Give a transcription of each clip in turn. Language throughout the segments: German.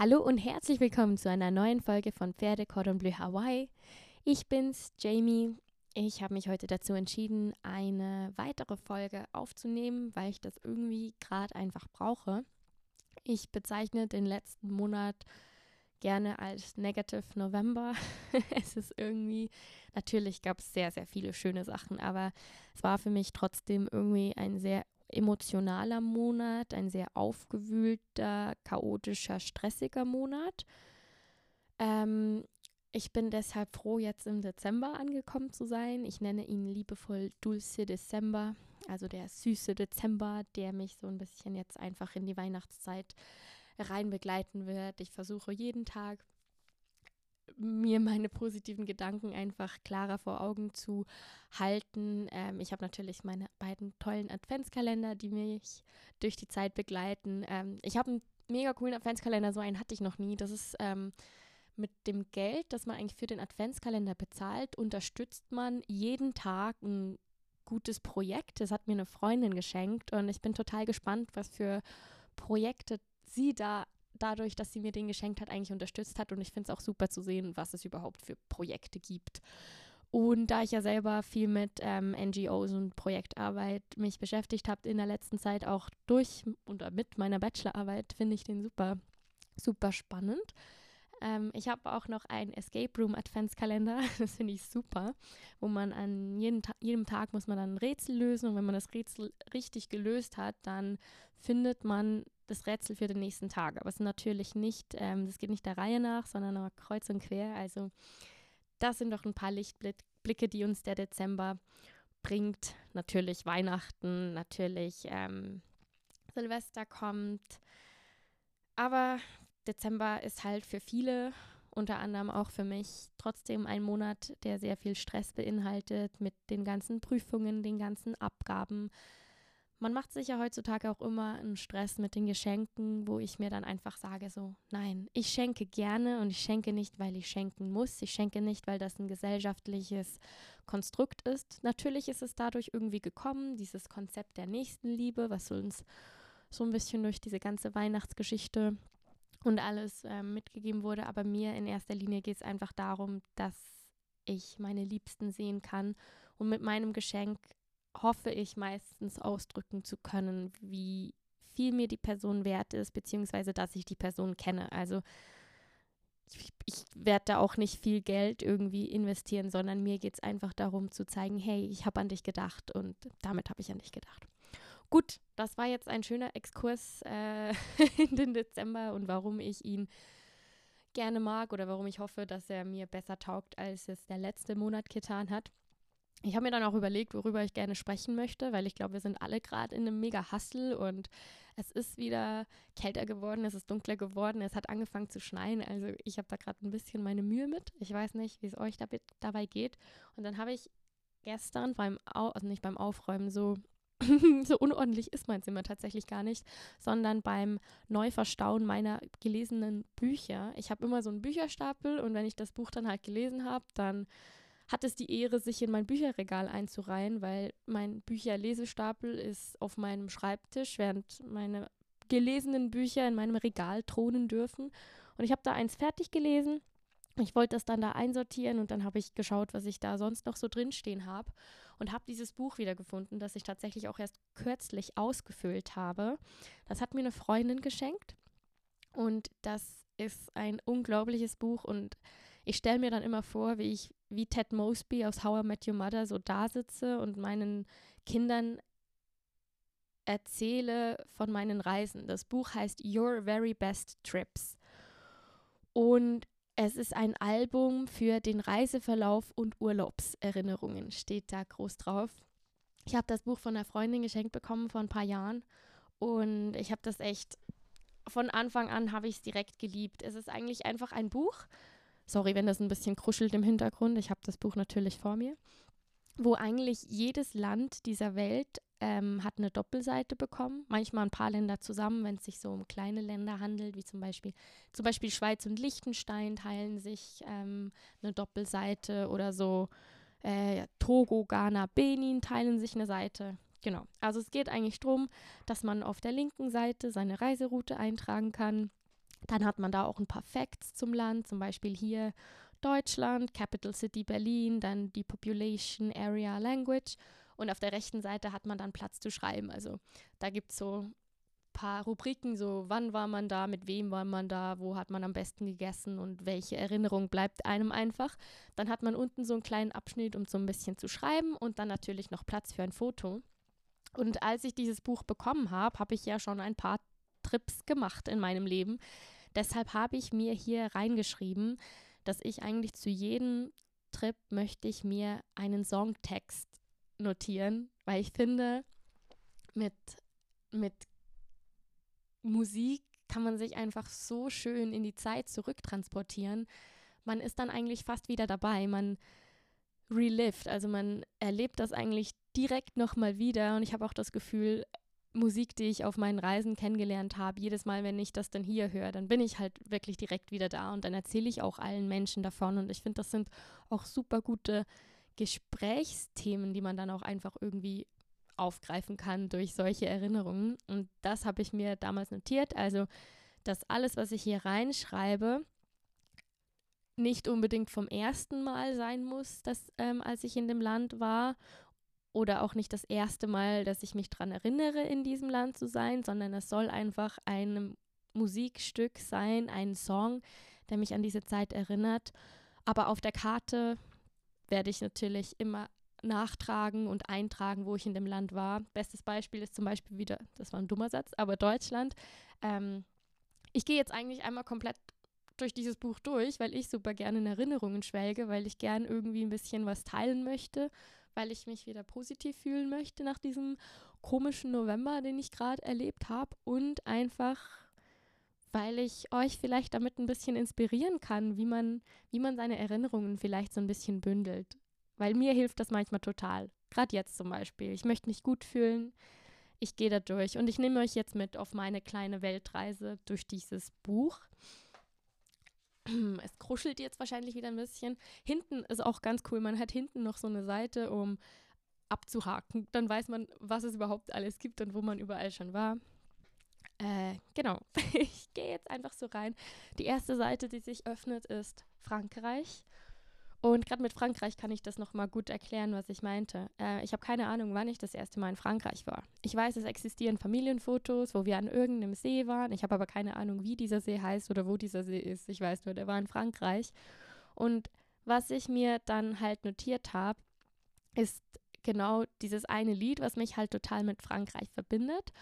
Hallo und herzlich willkommen zu einer neuen Folge von Pferde Cordon Bleu Hawaii. Ich bin's, Jamie. Ich habe mich heute dazu entschieden, eine weitere Folge aufzunehmen, weil ich das irgendwie gerade einfach brauche. Ich bezeichne den letzten Monat gerne als Negative November. es ist irgendwie, natürlich gab es sehr, sehr viele schöne Sachen, aber es war für mich trotzdem irgendwie ein sehr emotionaler Monat, ein sehr aufgewühlter, chaotischer, stressiger Monat. Ähm, ich bin deshalb froh, jetzt im Dezember angekommen zu sein. Ich nenne ihn liebevoll Dulce Dezember, also der süße Dezember, der mich so ein bisschen jetzt einfach in die Weihnachtszeit rein begleiten wird. Ich versuche jeden Tag mir meine positiven Gedanken einfach klarer vor Augen zu halten. Ähm, ich habe natürlich meine beiden tollen Adventskalender, die mich durch die Zeit begleiten. Ähm, ich habe einen mega coolen Adventskalender, so einen hatte ich noch nie. Das ist ähm, mit dem Geld, das man eigentlich für den Adventskalender bezahlt, unterstützt man jeden Tag ein gutes Projekt. Das hat mir eine Freundin geschenkt und ich bin total gespannt, was für Projekte sie da dadurch, dass sie mir den geschenkt hat, eigentlich unterstützt hat. Und ich finde es auch super zu sehen, was es überhaupt für Projekte gibt. Und da ich ja selber viel mit ähm, NGOs und Projektarbeit mich beschäftigt habe in der letzten Zeit, auch durch oder mit meiner Bachelorarbeit, finde ich den super, super spannend. Ähm, ich habe auch noch einen Escape Room Adventskalender, das finde ich super, wo man an jeden Ta jedem Tag muss man dann ein Rätsel lösen und wenn man das Rätsel richtig gelöst hat, dann findet man das Rätsel für den nächsten Tag. Aber es ist natürlich nicht, ähm, das geht nicht der Reihe nach, sondern nur kreuz und quer. Also das sind doch ein paar Lichtblicke, die uns der Dezember bringt. Natürlich Weihnachten, natürlich ähm, Silvester kommt. Aber Dezember ist halt für viele, unter anderem auch für mich, trotzdem ein Monat, der sehr viel Stress beinhaltet mit den ganzen Prüfungen, den ganzen Abgaben, man macht sich ja heutzutage auch immer einen Stress mit den Geschenken, wo ich mir dann einfach sage so, nein, ich schenke gerne und ich schenke nicht, weil ich schenken muss. Ich schenke nicht, weil das ein gesellschaftliches Konstrukt ist. Natürlich ist es dadurch irgendwie gekommen, dieses Konzept der Nächstenliebe, was uns so ein bisschen durch diese ganze Weihnachtsgeschichte und alles äh, mitgegeben wurde. Aber mir in erster Linie geht es einfach darum, dass ich meine Liebsten sehen kann und mit meinem Geschenk hoffe ich meistens ausdrücken zu können, wie viel mir die Person wert ist, beziehungsweise dass ich die Person kenne. Also ich, ich werde da auch nicht viel Geld irgendwie investieren, sondern mir geht es einfach darum zu zeigen, hey, ich habe an dich gedacht und damit habe ich an dich gedacht. Gut, das war jetzt ein schöner Exkurs äh, in den Dezember und warum ich ihn gerne mag oder warum ich hoffe, dass er mir besser taugt, als es der letzte Monat getan hat ich habe mir dann auch überlegt, worüber ich gerne sprechen möchte, weil ich glaube, wir sind alle gerade in einem mega Hustle und es ist wieder kälter geworden, es ist dunkler geworden, es hat angefangen zu schneien. Also ich habe da gerade ein bisschen meine Mühe mit. Ich weiß nicht, wie es euch dabei geht. Und dann habe ich gestern beim, Au also nicht beim Aufräumen, so, so unordentlich ist mein Zimmer tatsächlich gar nicht, sondern beim Neuverstauen meiner gelesenen Bücher. Ich habe immer so einen Bücherstapel und wenn ich das Buch dann halt gelesen habe, dann hat es die Ehre, sich in mein Bücherregal einzureihen, weil mein Bücherlesestapel ist auf meinem Schreibtisch, während meine gelesenen Bücher in meinem Regal thronen dürfen. Und ich habe da eins fertig gelesen. Ich wollte das dann da einsortieren und dann habe ich geschaut, was ich da sonst noch so drinstehen habe und habe dieses Buch wiedergefunden, das ich tatsächlich auch erst kürzlich ausgefüllt habe. Das hat mir eine Freundin geschenkt und das ist ein unglaubliches Buch und ich stelle mir dann immer vor, wie ich wie Ted Mosby aus How I Met Your Mother so da sitze und meinen Kindern erzähle von meinen Reisen. Das Buch heißt Your Very Best Trips. Und es ist ein Album für den Reiseverlauf und Urlaubserinnerungen, steht da groß drauf. Ich habe das Buch von einer Freundin geschenkt bekommen vor ein paar Jahren und ich habe das echt von Anfang an habe ich es direkt geliebt. Es ist eigentlich einfach ein Buch, Sorry, wenn das ein bisschen kruschelt im Hintergrund. Ich habe das Buch natürlich vor mir. Wo eigentlich jedes Land dieser Welt ähm, hat eine Doppelseite bekommen. Manchmal ein paar Länder zusammen, wenn es sich so um kleine Länder handelt, wie zum Beispiel, zum Beispiel Schweiz und Liechtenstein teilen sich ähm, eine Doppelseite oder so. Äh, Togo, Ghana, Benin teilen sich eine Seite. Genau. Also es geht eigentlich darum, dass man auf der linken Seite seine Reiseroute eintragen kann Dann hat man da auch ein paar Facts zum Land, zum Beispiel hier Deutschland, Capital City Berlin, dann die Population Area Language und auf der rechten Seite hat man dann Platz zu schreiben. Also da gibt es so ein paar Rubriken, so wann war man da, mit wem war man da, wo hat man am besten gegessen und welche Erinnerung bleibt einem einfach. Dann hat man unten so einen kleinen Abschnitt, um so ein bisschen zu schreiben und dann natürlich noch Platz für ein Foto. Und als ich dieses Buch bekommen habe, habe ich ja schon ein paar Trips gemacht in meinem Leben. Deshalb habe ich mir hier reingeschrieben, dass ich eigentlich zu jedem Trip möchte ich mir einen Songtext notieren, weil ich finde, mit, mit Musik kann man sich einfach so schön in die Zeit zurücktransportieren. Man ist dann eigentlich fast wieder dabei. Man relived, also man erlebt das eigentlich direkt nochmal wieder. Und ich habe auch das Gefühl, Musik, die ich auf meinen Reisen kennengelernt habe, jedes Mal, wenn ich das dann hier höre, dann bin ich halt wirklich direkt wieder da und dann erzähle ich auch allen Menschen davon. Und ich finde, das sind auch super gute Gesprächsthemen, die man dann auch einfach irgendwie aufgreifen kann durch solche Erinnerungen. Und das habe ich mir damals notiert. Also, dass alles, was ich hier reinschreibe, nicht unbedingt vom ersten Mal sein muss, dass, ähm, als ich in dem Land war oder auch nicht das erste Mal, dass ich mich daran erinnere, in diesem Land zu sein, sondern es soll einfach ein Musikstück sein, ein Song, der mich an diese Zeit erinnert. Aber auf der Karte werde ich natürlich immer nachtragen und eintragen, wo ich in dem Land war. Bestes Beispiel ist zum Beispiel wieder, das war ein dummer Satz, aber Deutschland. Ähm, ich gehe jetzt eigentlich einmal komplett durch dieses Buch durch, weil ich super gerne in Erinnerungen schwelge, weil ich gern irgendwie ein bisschen was teilen möchte weil ich mich wieder positiv fühlen möchte nach diesem komischen November, den ich gerade erlebt habe und einfach weil ich euch vielleicht damit ein bisschen inspirieren kann, wie man, wie man seine Erinnerungen vielleicht so ein bisschen bündelt. Weil mir hilft das manchmal total. Gerade jetzt zum Beispiel. Ich möchte mich gut fühlen. Ich gehe da durch. Und ich nehme euch jetzt mit auf meine kleine Weltreise durch dieses Buch. es kruschelt jetzt wahrscheinlich wieder ein bisschen. Hinten ist auch ganz cool. Man hat hinten noch so eine Seite, um abzuhaken. Dann weiß man, was es überhaupt alles gibt und wo man überall schon war. Äh, genau. ich gehe jetzt einfach so rein. Die erste Seite, die sich öffnet, ist Frankreich. Und gerade mit Frankreich kann ich das nochmal gut erklären, was ich meinte. Äh, ich habe keine Ahnung, wann ich das erste Mal in Frankreich war. Ich weiß, es existieren Familienfotos, wo wir an irgendeinem See waren. Ich habe aber keine Ahnung, wie dieser See heißt oder wo dieser See ist. Ich weiß nur, der war in Frankreich. Und was ich mir dann halt notiert habe, ist genau dieses eine Lied, was mich halt total mit Frankreich verbindet.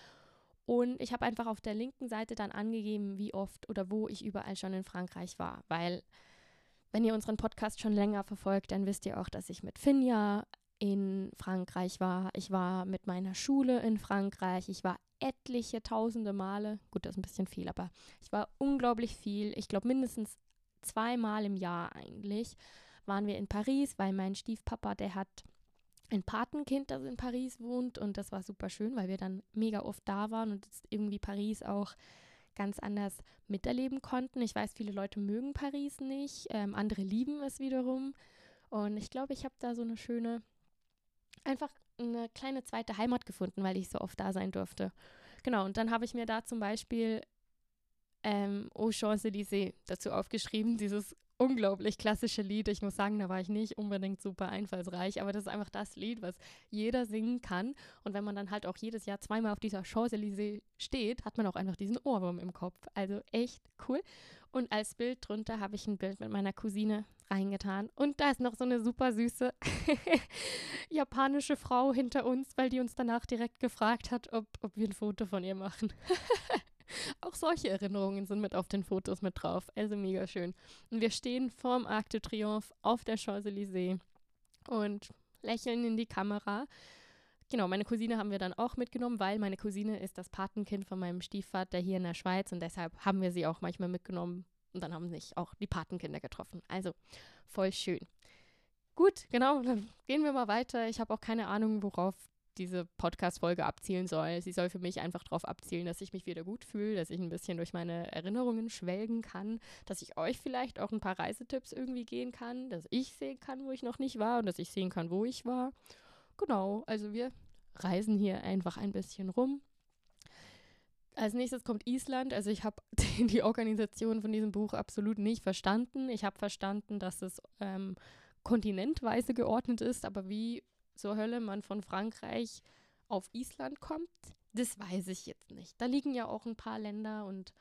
Und ich habe einfach auf der linken Seite dann angegeben, wie oft oder wo ich überall schon in Frankreich war, weil wenn ihr unseren Podcast schon länger verfolgt, dann wisst ihr auch, dass ich mit Finja in Frankreich war. Ich war mit meiner Schule in Frankreich. Ich war etliche tausende Male. Gut, das ist ein bisschen viel, aber ich war unglaublich viel. Ich glaube mindestens zweimal im Jahr eigentlich waren wir in Paris, weil mein Stiefpapa, der hat ein Patenkind, das in Paris wohnt und das war super schön, weil wir dann mega oft da waren und irgendwie Paris auch ganz anders miterleben konnten. Ich weiß, viele Leute mögen Paris nicht, ähm, andere lieben es wiederum. Und ich glaube, ich habe da so eine schöne, einfach eine kleine zweite Heimat gefunden, weil ich so oft da sein durfte. Genau, und dann habe ich mir da zum Beispiel ähm, Aux Champs-Élysées dazu aufgeschrieben, dieses unglaublich klassische Lied. Ich muss sagen, da war ich nicht unbedingt super einfallsreich, aber das ist einfach das Lied, was jeder singen kann. Und wenn man dann halt auch jedes Jahr zweimal auf dieser Champs-Élysées steht, hat man auch einfach diesen Ohrwurm im Kopf. Also echt cool. Und als Bild drunter habe ich ein Bild mit meiner Cousine reingetan. Und da ist noch so eine super süße japanische Frau hinter uns, weil die uns danach direkt gefragt hat, ob, ob wir ein Foto von ihr machen. Auch solche Erinnerungen sind mit auf den Fotos mit drauf. Also mega schön. Und wir stehen vorm Arc de Triomphe auf der Champs-Élysées und lächeln in die Kamera. Genau, meine Cousine haben wir dann auch mitgenommen, weil meine Cousine ist das Patenkind von meinem Stiefvater hier in der Schweiz und deshalb haben wir sie auch manchmal mitgenommen und dann haben sich auch die Patenkinder getroffen. Also voll schön. Gut, genau, dann gehen wir mal weiter. Ich habe auch keine Ahnung, worauf diese Podcast-Folge abzielen soll. Sie soll für mich einfach darauf abzielen, dass ich mich wieder gut fühle, dass ich ein bisschen durch meine Erinnerungen schwelgen kann, dass ich euch vielleicht auch ein paar Reisetipps irgendwie gehen kann, dass ich sehen kann, wo ich noch nicht war und dass ich sehen kann, wo ich war. Genau, also wir reisen hier einfach ein bisschen rum. als nächstes kommt Island. Also ich habe die Organisation von diesem Buch absolut nicht verstanden. Ich habe verstanden, dass es ähm, kontinentweise geordnet ist, aber wie zur Hölle man von Frankreich auf Island kommt, das weiß ich jetzt nicht. Da liegen ja auch ein paar Länder und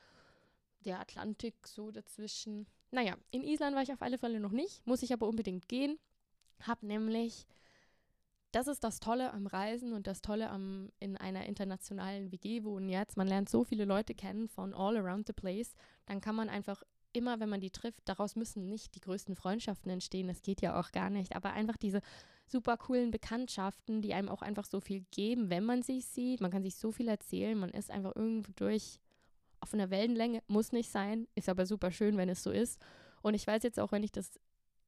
der Atlantik so dazwischen. Naja, in Island war ich auf alle Fälle noch nicht, muss ich aber unbedingt gehen. Hab nämlich, das ist das Tolle am Reisen und das Tolle am in einer internationalen WG wohnen jetzt. Man lernt so viele Leute kennen von all around the place. Dann kann man einfach immer, wenn man die trifft, daraus müssen nicht die größten Freundschaften entstehen. Das geht ja auch gar nicht. Aber einfach diese super coolen Bekanntschaften, die einem auch einfach so viel geben, wenn man sich sieht. Man kann sich so viel erzählen. Man ist einfach irgendwo durch auf einer Wellenlänge. Muss nicht sein. Ist aber super schön, wenn es so ist. Und ich weiß jetzt auch, wenn ich das,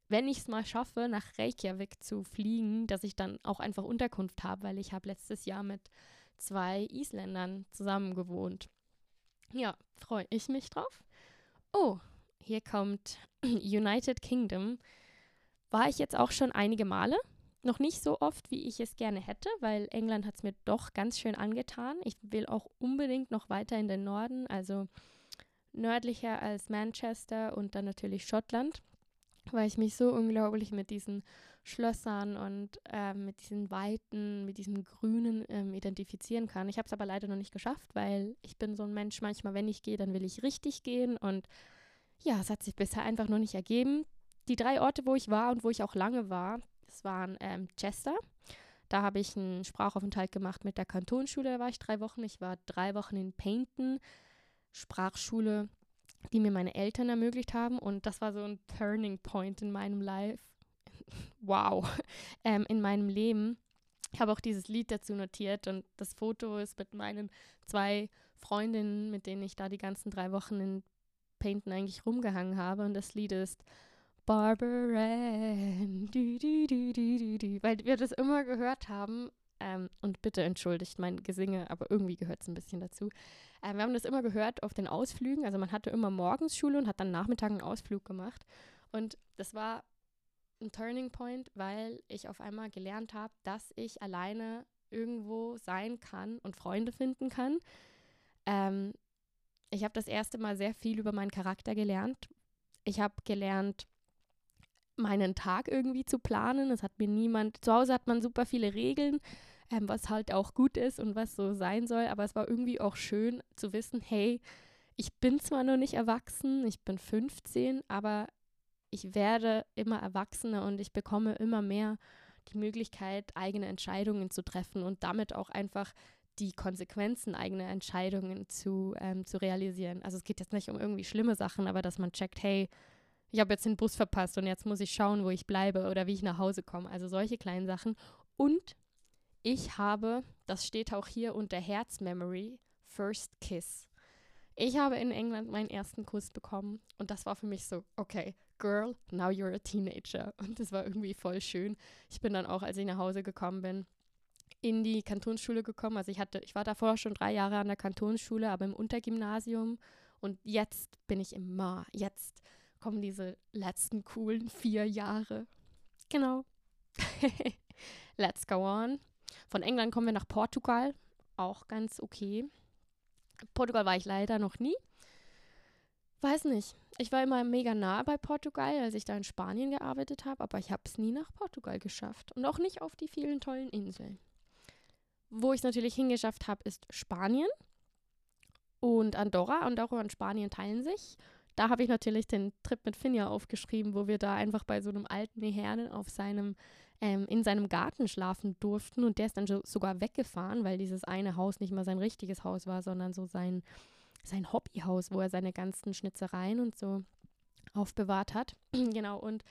wenn ich es mal schaffe, nach Reykjavik zu fliegen, dass ich dann auch einfach Unterkunft habe, weil ich habe letztes Jahr mit zwei Isländern zusammen gewohnt. Ja, freue ich mich drauf. Oh, hier kommt United Kingdom. War ich jetzt auch schon einige Male. Noch nicht so oft, wie ich es gerne hätte, weil England hat es mir doch ganz schön angetan. Ich will auch unbedingt noch weiter in den Norden, also nördlicher als Manchester und dann natürlich Schottland, weil ich mich so unglaublich mit diesen Schlössern und äh, mit diesen Weiten, mit diesem Grünen ähm, identifizieren kann. Ich habe es aber leider noch nicht geschafft, weil ich bin so ein Mensch, manchmal, wenn ich gehe, dann will ich richtig gehen und ja, es hat sich bisher einfach noch nicht ergeben. Die drei Orte, wo ich war und wo ich auch lange war, waren ähm, Chester. Da habe ich einen Sprachaufenthalt gemacht mit der Kantonsschule, da war ich drei Wochen. Ich war drei Wochen in Paynton, Sprachschule, die mir meine Eltern ermöglicht haben. Und das war so ein Turning Point in meinem Life. wow, ähm, in meinem Leben. Ich habe auch dieses Lied dazu notiert und das Foto ist mit meinen zwei Freundinnen, mit denen ich da die ganzen drei Wochen in Painten eigentlich rumgehangen habe. Und das Lied ist Barbara, du, du, du, du, weil wir das immer gehört haben. Ähm, und bitte entschuldigt mein Gesinge, aber irgendwie gehört es ein bisschen dazu. Ähm, wir haben das immer gehört auf den Ausflügen. Also man hatte immer morgens Schule und hat dann Nachmittag einen Ausflug gemacht. Und das war ein Turning Point, weil ich auf einmal gelernt habe, dass ich alleine irgendwo sein kann und Freunde finden kann. Ähm, ich habe das erste Mal sehr viel über meinen Charakter gelernt. Ich habe gelernt, meinen Tag irgendwie zu planen. Es hat mir niemand, zu Hause hat man super viele Regeln, ähm, was halt auch gut ist und was so sein soll, aber es war irgendwie auch schön zu wissen, hey, ich bin zwar noch nicht erwachsen, ich bin 15, aber ich werde immer erwachsener und ich bekomme immer mehr die Möglichkeit, eigene Entscheidungen zu treffen und damit auch einfach die Konsequenzen eigener Entscheidungen zu, ähm, zu realisieren. Also es geht jetzt nicht um irgendwie schlimme Sachen, aber dass man checkt, hey, ich habe jetzt den Bus verpasst und jetzt muss ich schauen, wo ich bleibe oder wie ich nach Hause komme. Also solche kleinen Sachen. Und ich habe, das steht auch hier unter Herz Memory, First Kiss. Ich habe in England meinen ersten Kuss bekommen und das war für mich so, okay, Girl, now you're a teenager. Und das war irgendwie voll schön. Ich bin dann auch, als ich nach Hause gekommen bin, in die Kantonsschule gekommen. Also ich hatte, ich war davor schon drei Jahre an der Kantonsschule, aber im Untergymnasium. Und jetzt bin ich im Ma. Jetzt kommen diese letzten coolen vier Jahre. Genau. Let's go on. Von England kommen wir nach Portugal. Auch ganz okay. Portugal war ich leider noch nie. Weiß nicht. Ich war immer mega nah bei Portugal, als ich da in Spanien gearbeitet habe, aber ich habe es nie nach Portugal geschafft. Und auch nicht auf die vielen tollen Inseln. Wo ich es natürlich hingeschafft habe, ist Spanien und Andorra. Andorra und Spanien teilen sich. Da habe ich natürlich den Trip mit Finja aufgeschrieben, wo wir da einfach bei so einem alten Herrn auf seinem, ähm, in seinem Garten schlafen durften. Und der ist dann so, sogar weggefahren, weil dieses eine Haus nicht mal sein richtiges Haus war, sondern so sein, sein Hobbyhaus, wo er seine ganzen Schnitzereien und so aufbewahrt hat. genau, und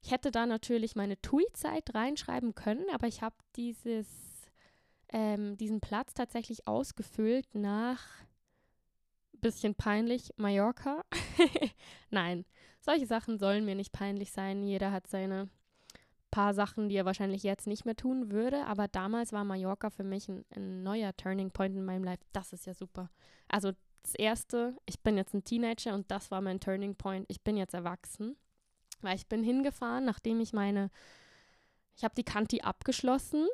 ich hätte da natürlich meine TUI-Zeit reinschreiben können, aber ich habe dieses ähm, diesen Platz tatsächlich ausgefüllt nach bisschen peinlich Mallorca. Nein, solche Sachen sollen mir nicht peinlich sein. Jeder hat seine paar Sachen, die er wahrscheinlich jetzt nicht mehr tun würde. Aber damals war Mallorca für mich ein, ein neuer Turning Point in meinem Life. Das ist ja super. Also das erste, ich bin jetzt ein Teenager und das war mein Turning Point. Ich bin jetzt erwachsen, weil ich bin hingefahren, nachdem ich meine, ich habe die Kanti abgeschlossen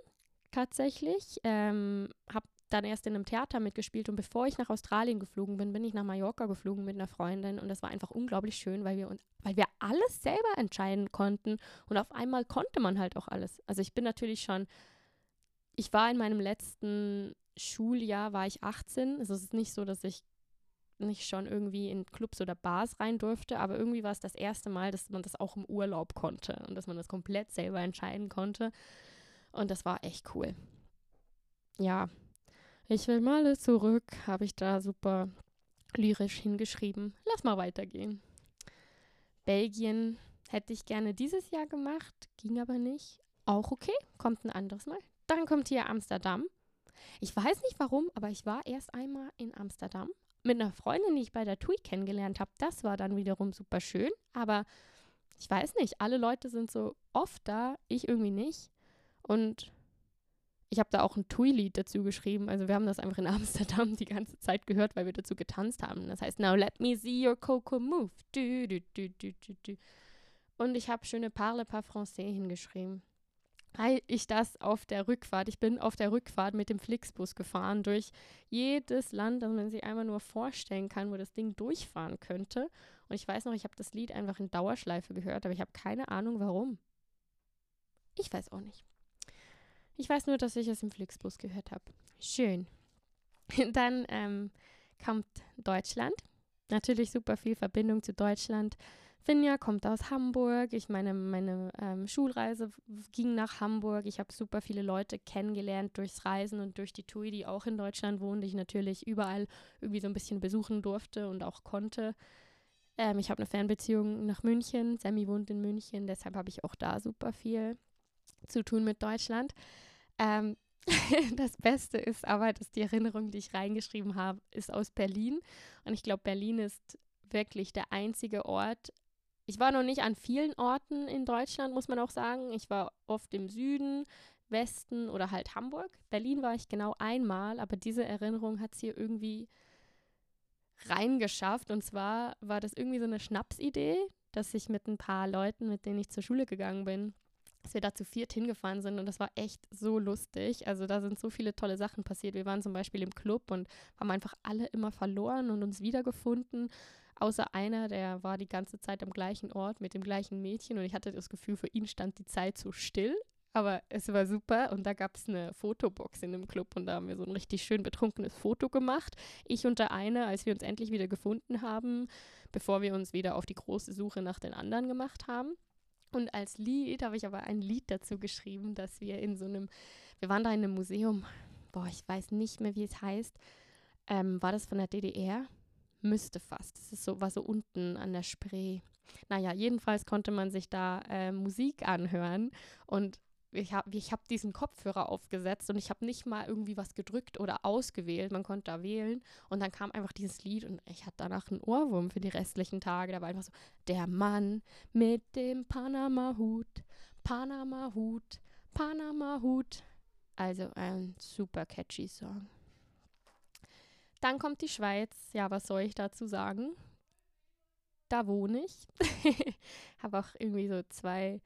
tatsächlich. Ähm, habe dann erst in einem Theater mitgespielt und bevor ich nach Australien geflogen bin, bin ich nach Mallorca geflogen mit einer Freundin und das war einfach unglaublich schön, weil wir, weil wir alles selber entscheiden konnten und auf einmal konnte man halt auch alles. Also ich bin natürlich schon, ich war in meinem letzten Schuljahr, war ich 18, also es ist nicht so, dass ich nicht schon irgendwie in Clubs oder Bars rein durfte, aber irgendwie war es das erste Mal, dass man das auch im Urlaub konnte und dass man das komplett selber entscheiden konnte und das war echt cool. Ja, ich will mal zurück, habe ich da super lyrisch hingeschrieben. Lass mal weitergehen. Belgien hätte ich gerne dieses Jahr gemacht, ging aber nicht. Auch okay, kommt ein anderes Mal. Dann kommt hier Amsterdam. Ich weiß nicht warum, aber ich war erst einmal in Amsterdam mit einer Freundin, die ich bei der TUI kennengelernt habe. Das war dann wiederum super schön, aber ich weiß nicht, alle Leute sind so oft da, ich irgendwie nicht. Und ich habe da auch ein TUI-Lied dazu geschrieben. Also wir haben das einfach in Amsterdam die ganze Zeit gehört, weil wir dazu getanzt haben. Das heißt, Now let me see your coco move. Du, du, du. Und ich habe schöne Parle pas français hingeschrieben. Weil ich das auf der Rückfahrt, ich bin auf der Rückfahrt mit dem Flixbus gefahren durch jedes Land, das man sich einmal nur vorstellen kann, wo das Ding durchfahren könnte. Und ich weiß noch, ich habe das Lied einfach in Dauerschleife gehört, aber ich habe keine Ahnung warum. Ich weiß auch nicht. Ich weiß nur, dass ich es im Flixbus gehört habe. Schön. Dann ähm, kommt Deutschland. Natürlich super viel Verbindung zu Deutschland. Finja kommt aus Hamburg. Ich meine, meine ähm, Schulreise ging nach Hamburg. Ich habe super viele Leute kennengelernt durchs Reisen und durch die TUI, die auch in Deutschland wohnen, die ich natürlich überall irgendwie so ein bisschen besuchen durfte und auch konnte. Ähm, ich habe eine Fernbeziehung nach München. Sammy wohnt in München, deshalb habe ich auch da super viel zu tun mit Deutschland. Ähm, das Beste ist aber, dass die Erinnerung, die ich reingeschrieben habe, ist aus Berlin. Und ich glaube, Berlin ist wirklich der einzige Ort. Ich war noch nicht an vielen Orten in Deutschland, muss man auch sagen. Ich war oft im Süden, Westen oder halt Hamburg. Berlin war ich genau einmal, aber diese Erinnerung hat es hier irgendwie reingeschafft. Und zwar war das irgendwie so eine Schnapsidee, dass ich mit ein paar Leuten, mit denen ich zur Schule gegangen bin, dass wir da zu viert hingefahren sind und das war echt so lustig. Also da sind so viele tolle Sachen passiert. Wir waren zum Beispiel im Club und haben einfach alle immer verloren und uns wiedergefunden. Außer einer, der war die ganze Zeit am gleichen Ort mit dem gleichen Mädchen und ich hatte das Gefühl, für ihn stand die Zeit so still. Aber es war super und da gab es eine Fotobox in dem Club und da haben wir so ein richtig schön betrunkenes Foto gemacht. Ich und der eine, als wir uns endlich wieder gefunden haben, bevor wir uns wieder auf die große Suche nach den anderen gemacht haben. Und als Lied habe ich aber ein Lied dazu geschrieben, dass wir in so einem, wir waren da in einem Museum, boah, ich weiß nicht mehr, wie es heißt. Ähm, war das von der DDR? Müsste fast. Das ist so, war so unten an der Spree. Naja, jedenfalls konnte man sich da äh, Musik anhören und ich habe ich hab diesen Kopfhörer aufgesetzt und ich habe nicht mal irgendwie was gedrückt oder ausgewählt. Man konnte da wählen und dann kam einfach dieses Lied und ich hatte danach einen Ohrwurm für die restlichen Tage. Da war einfach so, der Mann mit dem Panama-Hut, Panama-Hut, Panama-Hut. Also ein super catchy Song. Dann kommt die Schweiz. Ja, was soll ich dazu sagen? Da wohne ich. habe auch irgendwie so zwei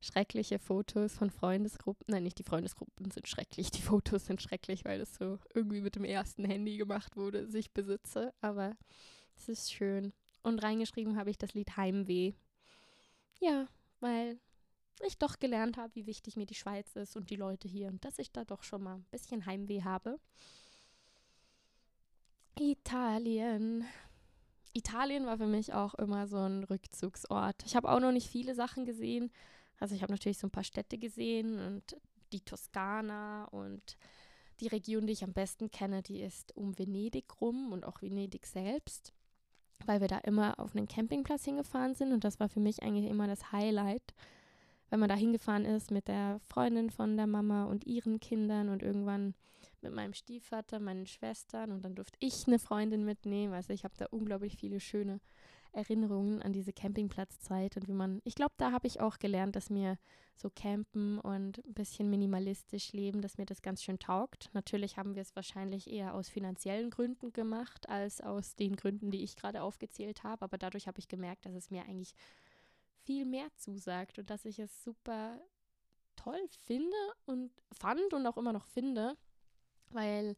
schreckliche Fotos von Freundesgruppen. Nein, nicht die Freundesgruppen sind schrecklich, die Fotos sind schrecklich, weil das so irgendwie mit dem ersten Handy gemacht wurde, das ich besitze. Aber es ist schön. Und reingeschrieben habe ich das Lied Heimweh. Ja, weil ich doch gelernt habe, wie wichtig mir die Schweiz ist und die Leute hier und dass ich da doch schon mal ein bisschen Heimweh habe. Italien. Italien war für mich auch immer so ein Rückzugsort. Ich habe auch noch nicht viele Sachen gesehen, also ich habe natürlich so ein paar Städte gesehen und die Toskana und die Region, die ich am besten kenne, die ist um Venedig rum und auch Venedig selbst, weil wir da immer auf einen Campingplatz hingefahren sind und das war für mich eigentlich immer das Highlight, wenn man da hingefahren ist mit der Freundin von der Mama und ihren Kindern und irgendwann mit meinem Stiefvater, meinen Schwestern und dann durfte ich eine Freundin mitnehmen. Also ich habe da unglaublich viele schöne Erinnerungen an diese Campingplatzzeit und wie man, ich glaube, da habe ich auch gelernt, dass mir so campen und ein bisschen minimalistisch leben, dass mir das ganz schön taugt. Natürlich haben wir es wahrscheinlich eher aus finanziellen Gründen gemacht, als aus den Gründen, die ich gerade aufgezählt habe, aber dadurch habe ich gemerkt, dass es mir eigentlich viel mehr zusagt und dass ich es super toll finde und fand und auch immer noch finde, weil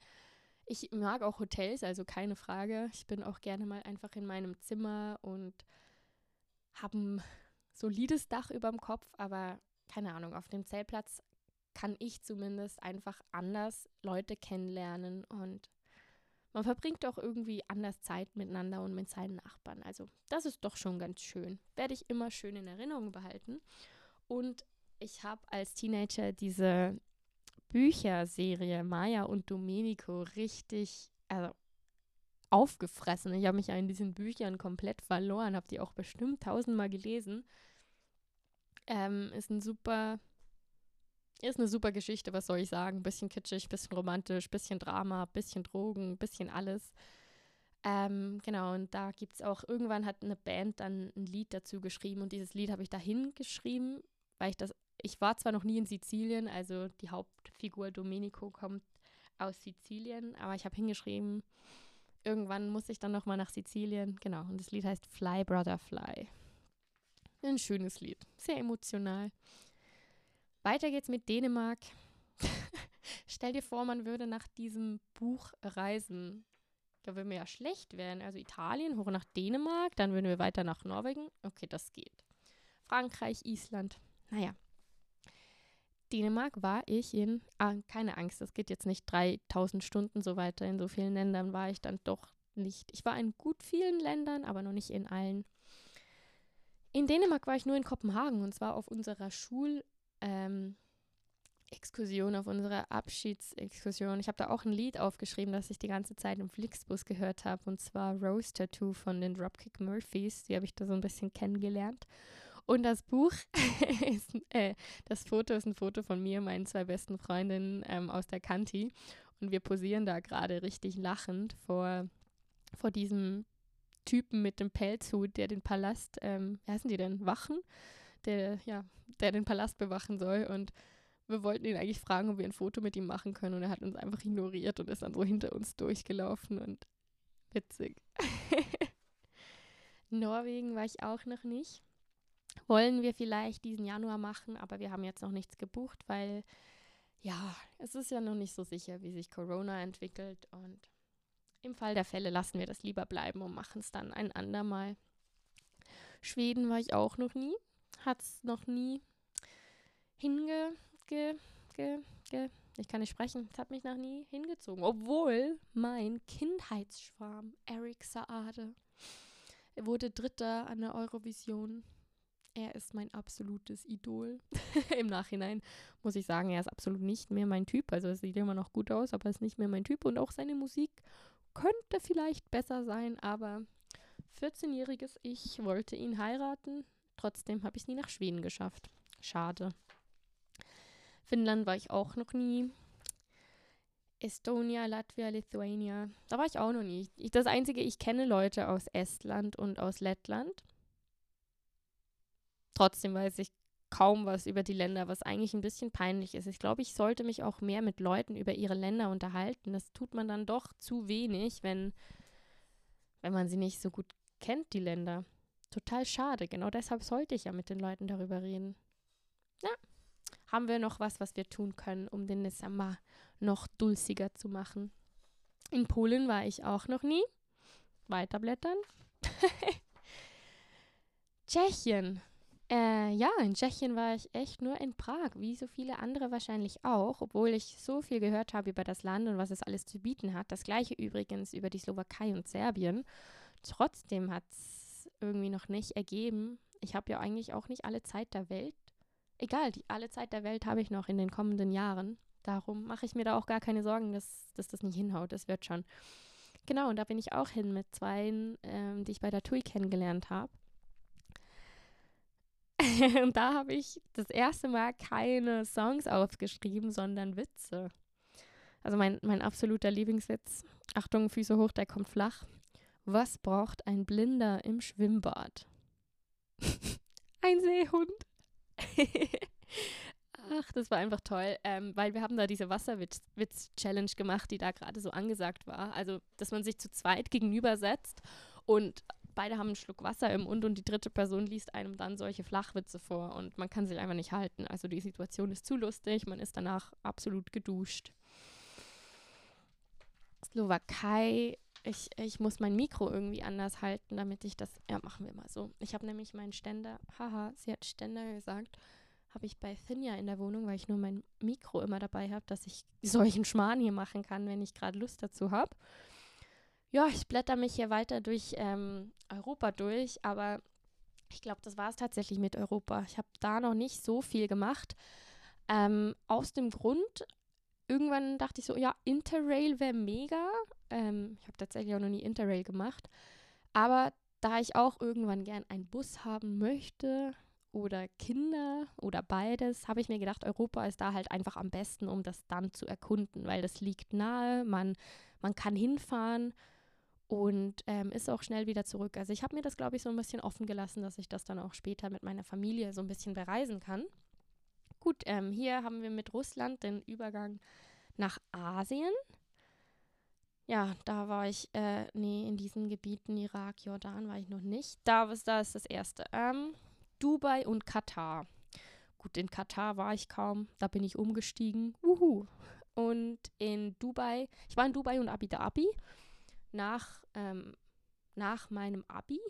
Ich mag auch Hotels, also keine Frage. Ich bin auch gerne mal einfach in meinem Zimmer und habe ein solides Dach über dem Kopf, aber keine Ahnung, auf dem Zeltplatz kann ich zumindest einfach anders Leute kennenlernen und man verbringt auch irgendwie anders Zeit miteinander und mit seinen Nachbarn. Also das ist doch schon ganz schön. Werde ich immer schön in Erinnerung behalten. Und ich habe als Teenager diese Bücherserie Maya und Domenico richtig also, aufgefressen. Ich habe mich ja in diesen Büchern komplett verloren, habe die auch bestimmt tausendmal gelesen. Ähm, ist ein super ist eine super Geschichte, was soll ich sagen? Bisschen kitschig, bisschen romantisch, bisschen Drama, bisschen Drogen, bisschen alles. Ähm, genau, und da gibt es auch, irgendwann hat eine Band dann ein Lied dazu geschrieben und dieses Lied habe ich dahin geschrieben, weil ich das, ich war zwar noch nie in Sizilien, also die Hauptfigur Domenico kommt aus Sizilien, aber ich habe hingeschrieben, irgendwann muss ich dann nochmal nach Sizilien, genau, und das Lied heißt Fly Brother Fly. Ein schönes Lied, sehr emotional. Weiter geht's mit Dänemark. Stell dir vor, man würde nach diesem Buch reisen. Da würden wir ja schlecht werden. Also Italien, hoch nach Dänemark, dann würden wir weiter nach Norwegen. Okay, das geht. Frankreich, Island. Naja. Dänemark war ich in, ah, keine Angst, das geht jetzt nicht 3000 Stunden so weiter. In so vielen Ländern war ich dann doch nicht. Ich war in gut vielen Ländern, aber noch nicht in allen. In Dänemark war ich nur in Kopenhagen und zwar auf unserer Schul- ähm, auf unserer Abschiedsexkursion. Ich habe da auch ein Lied aufgeschrieben, das ich die ganze Zeit im Flixbus gehört habe, und zwar Rose Tattoo von den Dropkick Murphys. Die habe ich da so ein bisschen kennengelernt. Und das Buch ist, äh, das Foto ist ein Foto von mir, meinen zwei besten Freundinnen ähm, aus der Kanti. Und wir posieren da gerade richtig lachend vor, vor diesem Typen mit dem Pelzhut, der den Palast, ähm, wie heißen die denn, Wachen? der, ja, der den Palast bewachen soll. Und wir wollten ihn eigentlich fragen, ob wir ein Foto mit ihm machen können. Und er hat uns einfach ignoriert und ist dann so hinter uns durchgelaufen und witzig. Norwegen war ich auch noch nicht. Wollen wir vielleicht diesen Januar machen, aber wir haben jetzt noch nichts gebucht, weil ja, es ist ja noch nicht so sicher, wie sich Corona entwickelt. Und im Fall der Fälle lassen wir das lieber bleiben und machen es dann ein andermal. Schweden war ich auch noch nie hat es noch nie hinge, ge, ge, ge, ich kann nicht sprechen, es hat mich noch nie hingezogen. Obwohl mein Kindheitsschwarm, Eric Saade, wurde Dritter an der Eurovision. Er ist mein absolutes Idol. Im Nachhinein muss ich sagen, er ist absolut nicht mehr mein Typ. Also es sieht immer noch gut aus, aber er ist nicht mehr mein Typ. Und auch seine Musik könnte vielleicht besser sein, aber 14-jähriges Ich wollte ihn heiraten. Trotzdem habe ich es nie nach Schweden geschafft. Schade. Finnland war ich auch noch nie. Estonia, Latvia, Lithuania. Da war ich auch noch nie. Ich, das Einzige, ich kenne Leute aus Estland und aus Lettland. Trotzdem weiß ich kaum was über die Länder, was eigentlich ein bisschen peinlich ist. Ich glaube, ich sollte mich auch mehr mit Leuten über ihre Länder unterhalten. Das tut man dann doch zu wenig, wenn, wenn man sie nicht so gut kennt, die Länder total schade. Genau deshalb sollte ich ja mit den Leuten darüber reden. Ja, haben wir noch was, was wir tun können, um den Dezember noch dulziger zu machen. In Polen war ich auch noch nie. Weiterblättern. Tschechien. Äh, ja, in Tschechien war ich echt nur in Prag, wie so viele andere wahrscheinlich auch, obwohl ich so viel gehört habe über das Land und was es alles zu bieten hat. Das gleiche übrigens über die Slowakei und Serbien. Trotzdem hat es irgendwie noch nicht ergeben. Ich habe ja eigentlich auch nicht alle Zeit der Welt. Egal, die alle Zeit der Welt habe ich noch in den kommenden Jahren. Darum mache ich mir da auch gar keine Sorgen, dass, dass das nicht hinhaut. Das wird schon. Genau, und da bin ich auch hin mit zwei, ähm, die ich bei der TUI kennengelernt habe. und da habe ich das erste Mal keine Songs aufgeschrieben, sondern Witze. Also mein, mein absoluter Lieblingswitz. Achtung, Füße hoch, der kommt flach. Was braucht ein Blinder im Schwimmbad? ein Seehund. Ach, das war einfach toll, ähm, weil wir haben da diese Wasserwitz-Challenge gemacht, die da gerade so angesagt war. Also, dass man sich zu zweit gegenübersetzt und beide haben einen Schluck Wasser im Mund und die dritte Person liest einem dann solche Flachwitze vor und man kann sich einfach nicht halten. Also die Situation ist zu lustig, man ist danach absolut geduscht. Slowakei. Ich, ich muss mein Mikro irgendwie anders halten, damit ich das. Ja, machen wir mal so. Ich habe nämlich meinen Ständer. Haha, sie hat Ständer gesagt. Habe ich bei Finja in der Wohnung, weil ich nur mein Mikro immer dabei habe, dass ich solchen Schmarrn hier machen kann, wenn ich gerade Lust dazu habe. Ja, ich blätter mich hier weiter durch ähm, Europa durch, aber ich glaube, das war es tatsächlich mit Europa. Ich habe da noch nicht so viel gemacht. Ähm, aus dem Grund, irgendwann dachte ich so, ja, Interrail wäre mega. Ähm, ich habe tatsächlich auch noch nie Interrail gemacht. Aber da ich auch irgendwann gern einen Bus haben möchte oder Kinder oder beides, habe ich mir gedacht, Europa ist da halt einfach am besten, um das dann zu erkunden, weil das liegt nahe, man, man kann hinfahren und ähm, ist auch schnell wieder zurück. Also ich habe mir das, glaube ich, so ein bisschen offen gelassen, dass ich das dann auch später mit meiner Familie so ein bisschen bereisen kann. Gut, ähm, hier haben wir mit Russland den Übergang nach Asien. Ja, da war ich, äh, nee, in diesen Gebieten, Irak, Jordan war ich noch nicht. Da, was, da ist das erste. Ähm, Dubai und Katar. Gut, in Katar war ich kaum, da bin ich umgestiegen. Wuhu. Und in Dubai, ich war in Dubai und Abu Dhabi nach, ähm, nach meinem Abi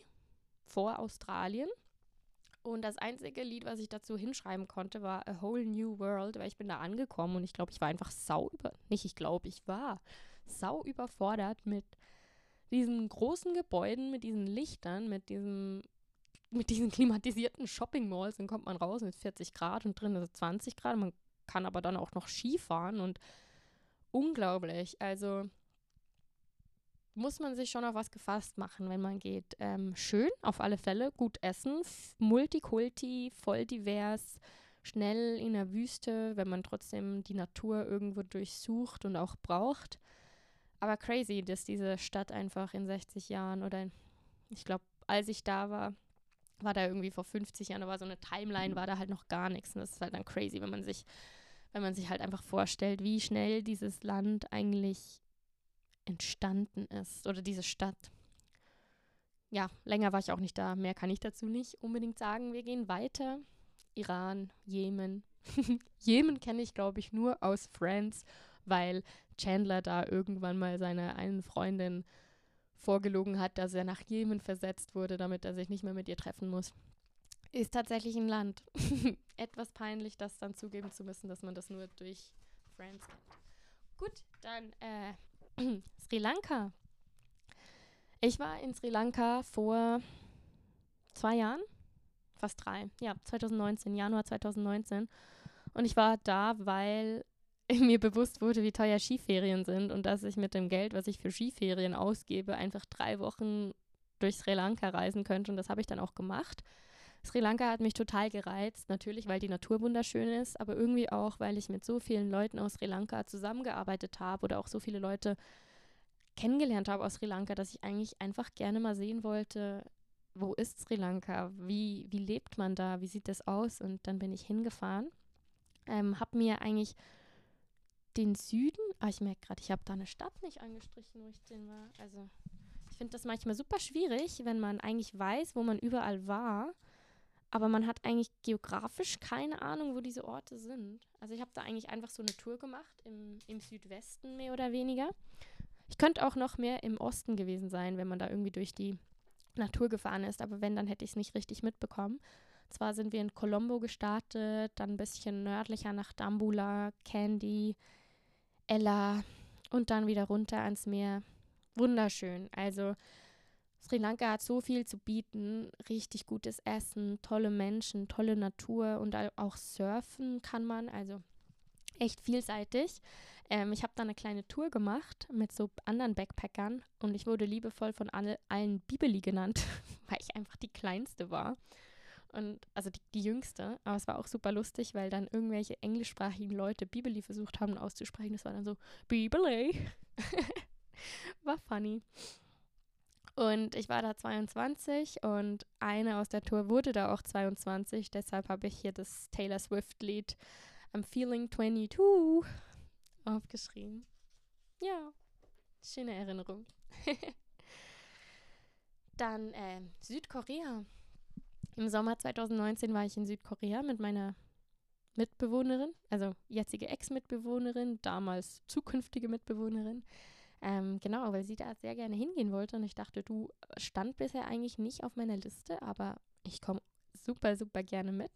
vor Australien. Und das einzige Lied, was ich dazu hinschreiben konnte, war A Whole New World, weil ich bin da angekommen und ich glaube, ich war einfach sau über, nicht ich glaube, ich war sau überfordert mit diesen großen Gebäuden, mit diesen Lichtern, mit diesem mit diesen klimatisierten Shopping Malls, dann kommt man raus mit 40 Grad und drin ist 20 Grad. Man kann aber dann auch noch Ski fahren und unglaublich. Also muss man sich schon auf was gefasst machen, wenn man geht. Ähm, schön, auf alle Fälle, gut essen, Multikulti, voll divers, schnell in der Wüste, wenn man trotzdem die Natur irgendwo durchsucht und auch braucht. Aber crazy, dass diese Stadt einfach in 60 Jahren oder ich glaube, als ich da war, war da irgendwie vor 50 Jahren, da war so eine Timeline, war da halt noch gar nichts. Und das ist halt dann crazy, wenn man sich, wenn man sich halt einfach vorstellt, wie schnell dieses Land eigentlich entstanden ist oder diese Stadt. Ja, länger war ich auch nicht da. Mehr kann ich dazu nicht unbedingt sagen. Wir gehen weiter. Iran, Jemen. Jemen kenne ich, glaube ich, nur aus Friends, weil Chandler da irgendwann mal seiner einen Freundin vorgelogen hat, dass er nach Jemen versetzt wurde, damit er sich nicht mehr mit ihr treffen muss. Ist tatsächlich ein Land. Etwas peinlich, das dann zugeben zu müssen, dass man das nur durch Friends kennt. Gut, dann äh, Sri Lanka. Ich war in Sri Lanka vor zwei Jahren, fast drei, ja, 2019, Januar 2019. Und ich war da, weil mir bewusst wurde, wie teuer Skiferien sind und dass ich mit dem Geld, was ich für Skiferien ausgebe, einfach drei Wochen durch Sri Lanka reisen könnte. Und das habe ich dann auch gemacht. Sri Lanka hat mich total gereizt, natürlich, weil die Natur wunderschön ist, aber irgendwie auch, weil ich mit so vielen Leuten aus Sri Lanka zusammengearbeitet habe oder auch so viele Leute kennengelernt habe aus Sri Lanka, dass ich eigentlich einfach gerne mal sehen wollte, wo ist Sri Lanka, wie, wie lebt man da, wie sieht das aus? Und dann bin ich hingefahren, ähm, habe mir eigentlich den Süden, ah, ich merke gerade, ich habe da eine Stadt nicht angestrichen, wo ich drin war. Also ich finde das manchmal super schwierig, wenn man eigentlich weiß, wo man überall war aber man hat eigentlich geografisch keine Ahnung, wo diese Orte sind. Also ich habe da eigentlich einfach so eine Tour gemacht im, im Südwesten mehr oder weniger. Ich könnte auch noch mehr im Osten gewesen sein, wenn man da irgendwie durch die Natur gefahren ist, aber wenn, dann hätte ich es nicht richtig mitbekommen. Zwar sind wir in Colombo gestartet, dann ein bisschen nördlicher nach Dambula, Candy, Ella und dann wieder runter ans Meer. Wunderschön. Also Sri Lanka hat so viel zu bieten, richtig gutes Essen, tolle Menschen, tolle Natur und auch surfen kann man, also echt vielseitig. Ähm, ich habe da eine kleine Tour gemacht mit so anderen Backpackern und ich wurde liebevoll von alle, allen Bibeli genannt, weil ich einfach die kleinste war. Und also die, die, jüngste, aber es war auch super lustig, weil dann irgendwelche englischsprachigen Leute Bibeli versucht haben auszusprechen. Das war dann so Bibeli. war funny. Und ich war da 22 und eine aus der Tour wurde da auch 22. Deshalb habe ich hier das Taylor Swift-Lied I'm Feeling 22 aufgeschrieben. Ja, schöne Erinnerung. Dann äh, Südkorea. Im Sommer 2019 war ich in Südkorea mit meiner Mitbewohnerin, also jetzige Ex-Mitbewohnerin, damals zukünftige Mitbewohnerin. Ähm, genau, weil sie da sehr gerne hingehen wollte und ich dachte, du stand bisher eigentlich nicht auf meiner Liste, aber ich komme super, super gerne mit.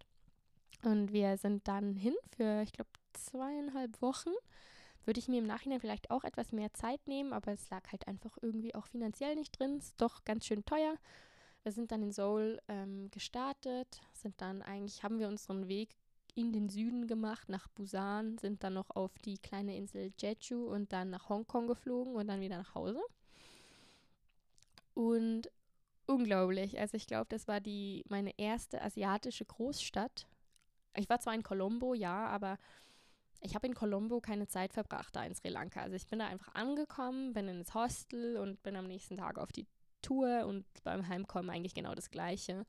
Und wir sind dann hin für, ich glaube, zweieinhalb Wochen. Würde ich mir im Nachhinein vielleicht auch etwas mehr Zeit nehmen, aber es lag halt einfach irgendwie auch finanziell nicht drin. Ist doch ganz schön teuer. Wir sind dann in Seoul ähm, gestartet, sind dann eigentlich, haben wir unseren Weg in den Süden gemacht, nach Busan, sind dann noch auf die kleine Insel Jeju und dann nach Hongkong geflogen und dann wieder nach Hause. Und unglaublich. Also ich glaube, das war die meine erste asiatische Großstadt. Ich war zwar in Colombo, ja, aber ich habe in Colombo keine Zeit verbracht da in Sri Lanka. Also ich bin da einfach angekommen, bin ins Hostel und bin am nächsten Tag auf die Tour und beim Heimkommen eigentlich genau das gleiche.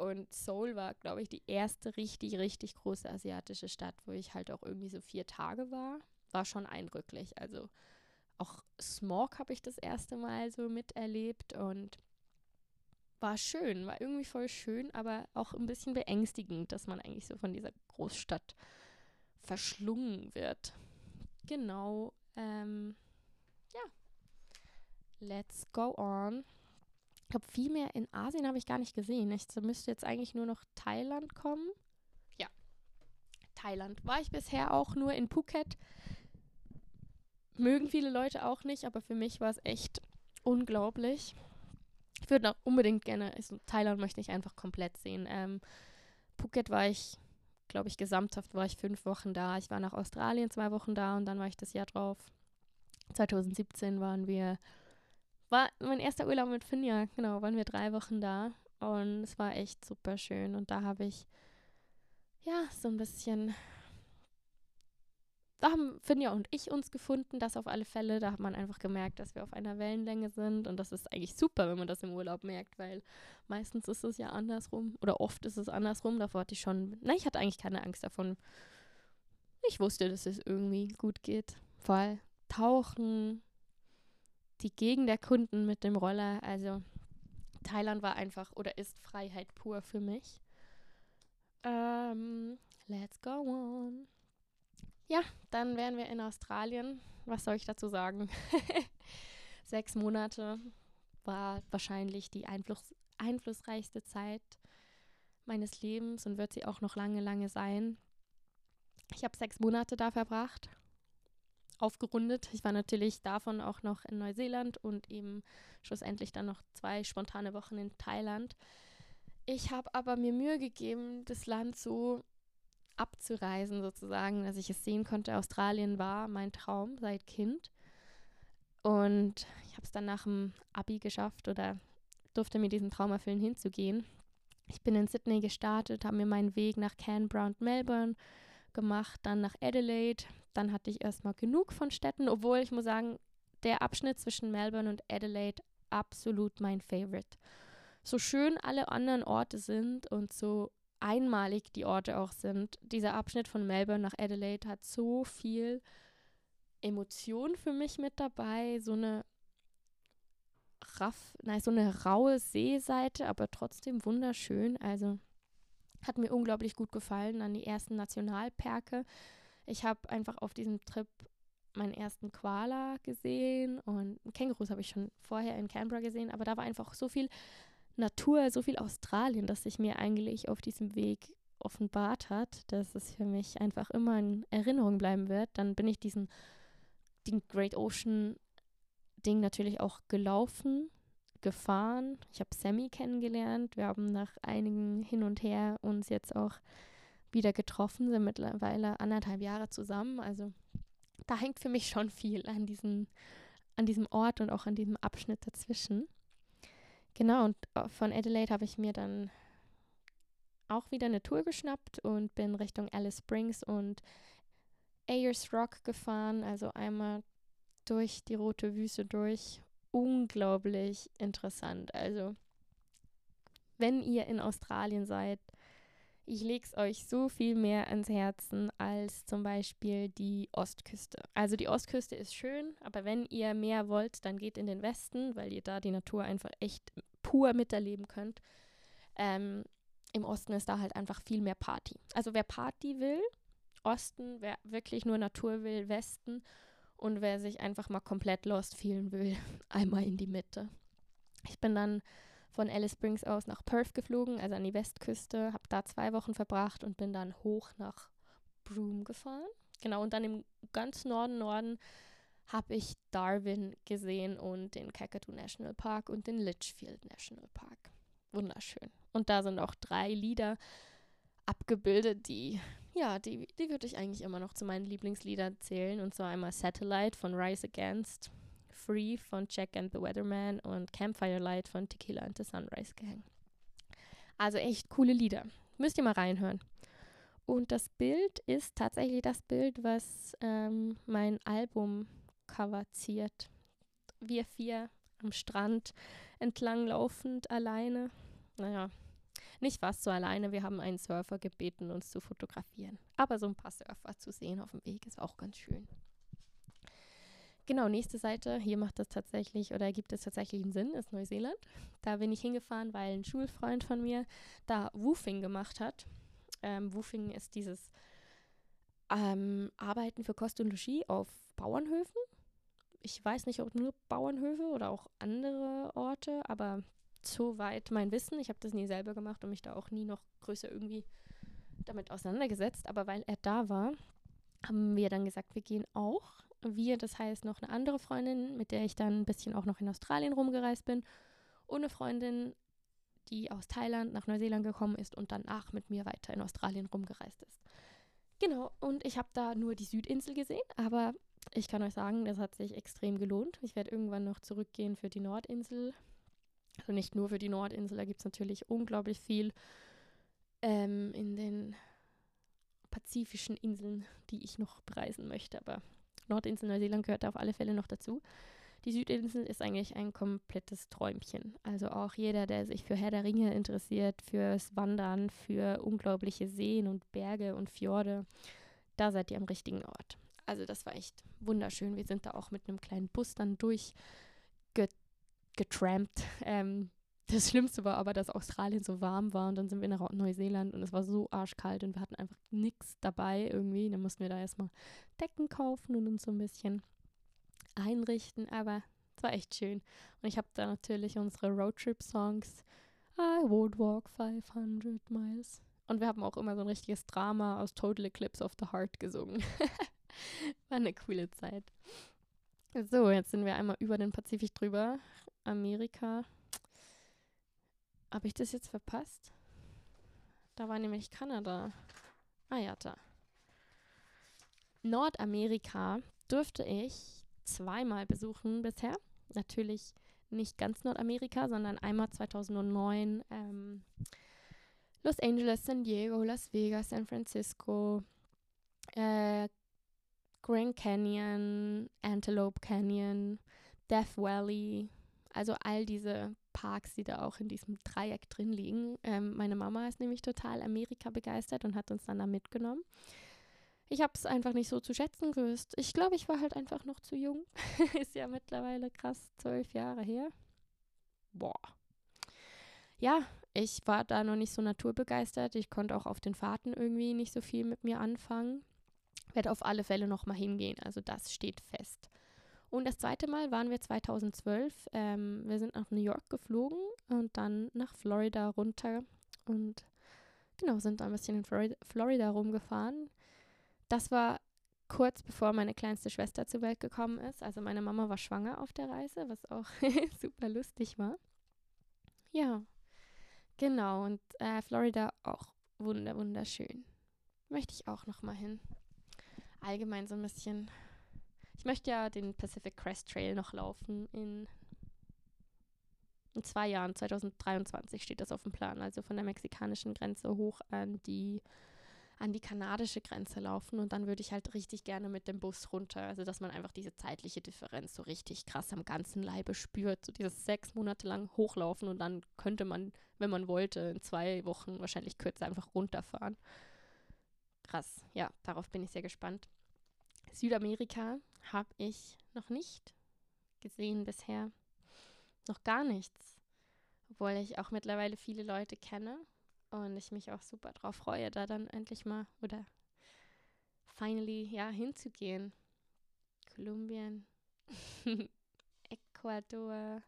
Und Seoul war, glaube ich, die erste richtig, richtig große asiatische Stadt, wo ich halt auch irgendwie so vier Tage war. War schon eindrücklich. Also auch Smog habe ich das erste Mal so miterlebt und war schön, war irgendwie voll schön, aber auch ein bisschen beängstigend, dass man eigentlich so von dieser Großstadt verschlungen wird. Genau. Ähm, ja. Let's go on. Ich glaube, viel mehr in Asien habe ich gar nicht gesehen. Ich müsste jetzt eigentlich nur noch Thailand kommen. Ja, Thailand. War ich bisher auch nur in Phuket. Mögen viele Leute auch nicht, aber für mich war es echt unglaublich. Ich würde auch unbedingt gerne, also Thailand möchte ich einfach komplett sehen. Ähm, Phuket war ich, glaube ich, gesamthaft war ich fünf Wochen da. Ich war nach Australien zwei Wochen da und dann war ich das Jahr drauf. 2017 waren wir war mein erster Urlaub mit Finja, genau, waren wir drei Wochen da und es war echt super schön und da habe ich ja so ein bisschen da haben Finja und ich uns gefunden, das auf alle Fälle. Da hat man einfach gemerkt, dass wir auf einer Wellenlänge sind. Und das ist eigentlich super, wenn man das im Urlaub merkt, weil meistens ist es ja andersrum. Oder oft ist es andersrum. Davor hatte ich schon, na, ich hatte eigentlich keine Angst davon. Ich wusste, dass es irgendwie gut geht. Vor allem Tauchen, die Gegend der Kunden mit dem Roller. Also Thailand war einfach oder ist Freiheit pur für mich. Ähm, let's go on. Ja, dann wären wir in Australien. Was soll ich dazu sagen? Sechs Monate war wahrscheinlich die Einfluss einflussreichste Zeit meines Lebens und wird sie auch noch lange, lange sein. Ich habe sechs Monate da verbracht aufgerundet. Ich war natürlich davon auch noch in Neuseeland und eben schlussendlich dann noch zwei spontane Wochen in Thailand. Ich habe aber mir Mühe gegeben, das Land so abzureisen sozusagen, dass ich es sehen konnte. Australien war mein Traum seit Kind. Und ich habe es dann nach dem Abi geschafft oder durfte mir diesen Traum erfüllen, hinzugehen. Ich bin in Sydney gestartet, habe mir meinen Weg nach Canberra und Melbourne gemacht, dann nach Adelaide. Dann hatte ich erstmal genug von Städten, obwohl ich muss sagen, der Abschnitt zwischen Melbourne und Adelaide absolut mein Favorite. So schön alle anderen Orte sind und so einmalig die Orte auch sind, dieser Abschnitt von Melbourne nach Adelaide hat so viel Emotion für mich mit dabei, so eine raff, nein, so eine raue Seeseite, aber trotzdem wunderschön. Also hat mir unglaublich gut gefallen an die ersten Nationalparke. Ich habe einfach auf diesem Trip meinen ersten Koala gesehen und Kängurus habe ich schon vorher in Canberra gesehen, aber da war einfach so viel Natur, so viel Australien, dass sich mir eigentlich auf diesem Weg offenbart hat, dass es für mich einfach immer in Erinnerung bleiben wird. Dann bin ich diesen den Great Ocean Ding natürlich auch gelaufen gefahren. Ich habe Sammy kennengelernt. Wir haben nach einigen Hin und Her uns jetzt auch wieder getroffen, sind mittlerweile anderthalb Jahre zusammen. Also da hängt für mich schon viel an, diesen, an diesem Ort und auch an diesem Abschnitt dazwischen. Genau, und äh, von Adelaide habe ich mir dann auch wieder eine Tour geschnappt und bin Richtung Alice Springs und Ayers Rock gefahren, also einmal durch die rote Wüste durch unglaublich interessant. Also, wenn ihr in Australien seid, ich lege es euch so viel mehr ans Herzen als zum Beispiel die Ostküste. Also die Ostküste ist schön, aber wenn ihr mehr wollt, dann geht in den Westen, weil ihr da die Natur einfach echt pur miterleben könnt. Ähm, Im Osten ist da halt einfach viel mehr Party. Also wer Party will, Osten, wer wirklich nur Natur will, Westen. Und wer sich einfach mal komplett lost fühlen will, einmal in die Mitte. Ich bin dann von Alice Springs aus nach Perth geflogen, also an die Westküste, habe da zwei Wochen verbracht und bin dann hoch nach Broome gefahren. Genau, und dann im ganz Norden, Norden habe ich Darwin gesehen und den Kakadu National Park und den Litchfield National Park. Wunderschön. Und da sind auch drei Lieder abgebildet, die, ja, die, die würde ich eigentlich immer noch zu meinen Lieblingsliedern zählen. Und zwar einmal Satellite von Rise Against, Free von Jack and the Weatherman und Campfire Light von Tequila and the Sunrise Gang. Also echt coole Lieder. Müsst ihr mal reinhören. Und das Bild ist tatsächlich das Bild, was ähm, mein Album coverziert. Wir vier am Strand entlang laufend alleine. Naja, nicht fast so alleine. Wir haben einen Surfer gebeten, uns zu fotografieren. Aber so ein paar Surfer zu sehen auf dem Weg ist auch ganz schön. Genau, nächste Seite. Hier macht das tatsächlich oder gibt es tatsächlich einen Sinn, ist Neuseeland. Da bin ich hingefahren, weil ein Schulfreund von mir da Woofing gemacht hat. Ähm, Woofing ist dieses ähm, Arbeiten für Kost und Logis auf Bauernhöfen. Ich weiß nicht, ob nur Bauernhöfe oder auch andere Orte, aber soweit mein Wissen. Ich habe das nie selber gemacht und mich da auch nie noch größer irgendwie damit auseinandergesetzt. Aber weil er da war, haben wir dann gesagt, wir gehen auch. Wir, das heißt noch eine andere Freundin, mit der ich dann ein bisschen auch noch in Australien rumgereist bin. Und eine Freundin, die aus Thailand nach Neuseeland gekommen ist und danach mit mir weiter in Australien rumgereist ist. Genau, und ich habe da nur die Südinsel gesehen, aber ich kann euch sagen, das hat sich extrem gelohnt. Ich werde irgendwann noch zurückgehen für die Nordinsel. Also nicht nur für die Nordinsel, da gibt es natürlich unglaublich viel ähm, in den pazifischen Inseln, die ich noch bereisen möchte. Aber Nordinsel Neuseeland gehört da auf alle Fälle noch dazu. Die Südinsel ist eigentlich ein komplettes Träumchen. Also auch jeder, der sich für Herr der Ringe interessiert, fürs Wandern, für unglaubliche Seen und Berge und Fjorde, da seid ihr am richtigen Ort. Also das war echt wunderschön. Wir sind da auch mit einem kleinen Bus dann durchgetrampt. Ähm, das Schlimmste war aber, dass Australien so warm war und dann sind wir nach Neuseeland und es war so arschkalt und wir hatten einfach nichts dabei irgendwie. Dann mussten wir da erstmal Decken kaufen und uns so ein bisschen einrichten, aber es war echt schön. Und ich habe da natürlich unsere Roadtrip-Songs I would walk 500 miles. Und wir haben auch immer so ein richtiges Drama aus Total Eclipse of the Heart gesungen. War eine coole Zeit. So, jetzt sind wir einmal über den Pazifik drüber. Amerika. Habe ich das jetzt verpasst? Da war nämlich Kanada. Ah ja, da. Nordamerika durfte ich zweimal besuchen bisher. Natürlich nicht ganz Nordamerika, sondern einmal 2009 ähm, Los Angeles, San Diego, Las Vegas, San Francisco, äh, Grand Canyon, Antelope Canyon, Death Valley, also all diese Parks, die da auch in diesem Dreieck drin liegen. Ähm, meine Mama ist nämlich total Amerika begeistert und hat uns dann da mitgenommen. Ich habe es einfach nicht so zu schätzen gewusst. Ich glaube, ich war halt einfach noch zu jung. ist ja mittlerweile krass zwölf Jahre her. Boah. Ja, ich war da noch nicht so naturbegeistert. Ich konnte auch auf den Fahrten irgendwie nicht so viel mit mir anfangen werde auf alle Fälle nochmal hingehen. Also das steht fest. Und das zweite Mal waren wir 2012. Ähm, wir sind nach New York geflogen und dann nach Florida runter und genau, sind da ein bisschen in Florida, Florida rumgefahren. Das war kurz bevor meine kleinste Schwester zur Welt gekommen ist. Also meine Mama war schwanger auf der Reise, was auch super lustig war. Ja, genau. Und äh, Florida auch wunder wunderschön. Möchte ich auch noch mal hin allgemein so ein bisschen. Ich möchte ja den Pacific Crest Trail noch laufen in, in zwei Jahren, 2023 steht das auf dem Plan. Also von der mexikanischen Grenze hoch an die an die kanadische Grenze laufen und dann würde ich halt richtig gerne mit dem Bus runter. Also dass man einfach diese zeitliche Differenz so richtig krass am ganzen Leibe spürt. So dieses sechs Monate lang hochlaufen und dann könnte man, wenn man wollte, in zwei Wochen wahrscheinlich kürzer einfach runterfahren krass. Ja, darauf bin ich sehr gespannt. Südamerika habe ich noch nicht gesehen bisher. Noch gar nichts. Obwohl ich auch mittlerweile viele Leute kenne und ich mich auch super drauf freue, da dann endlich mal oder finally ja hinzugehen. Kolumbien, Ecuador,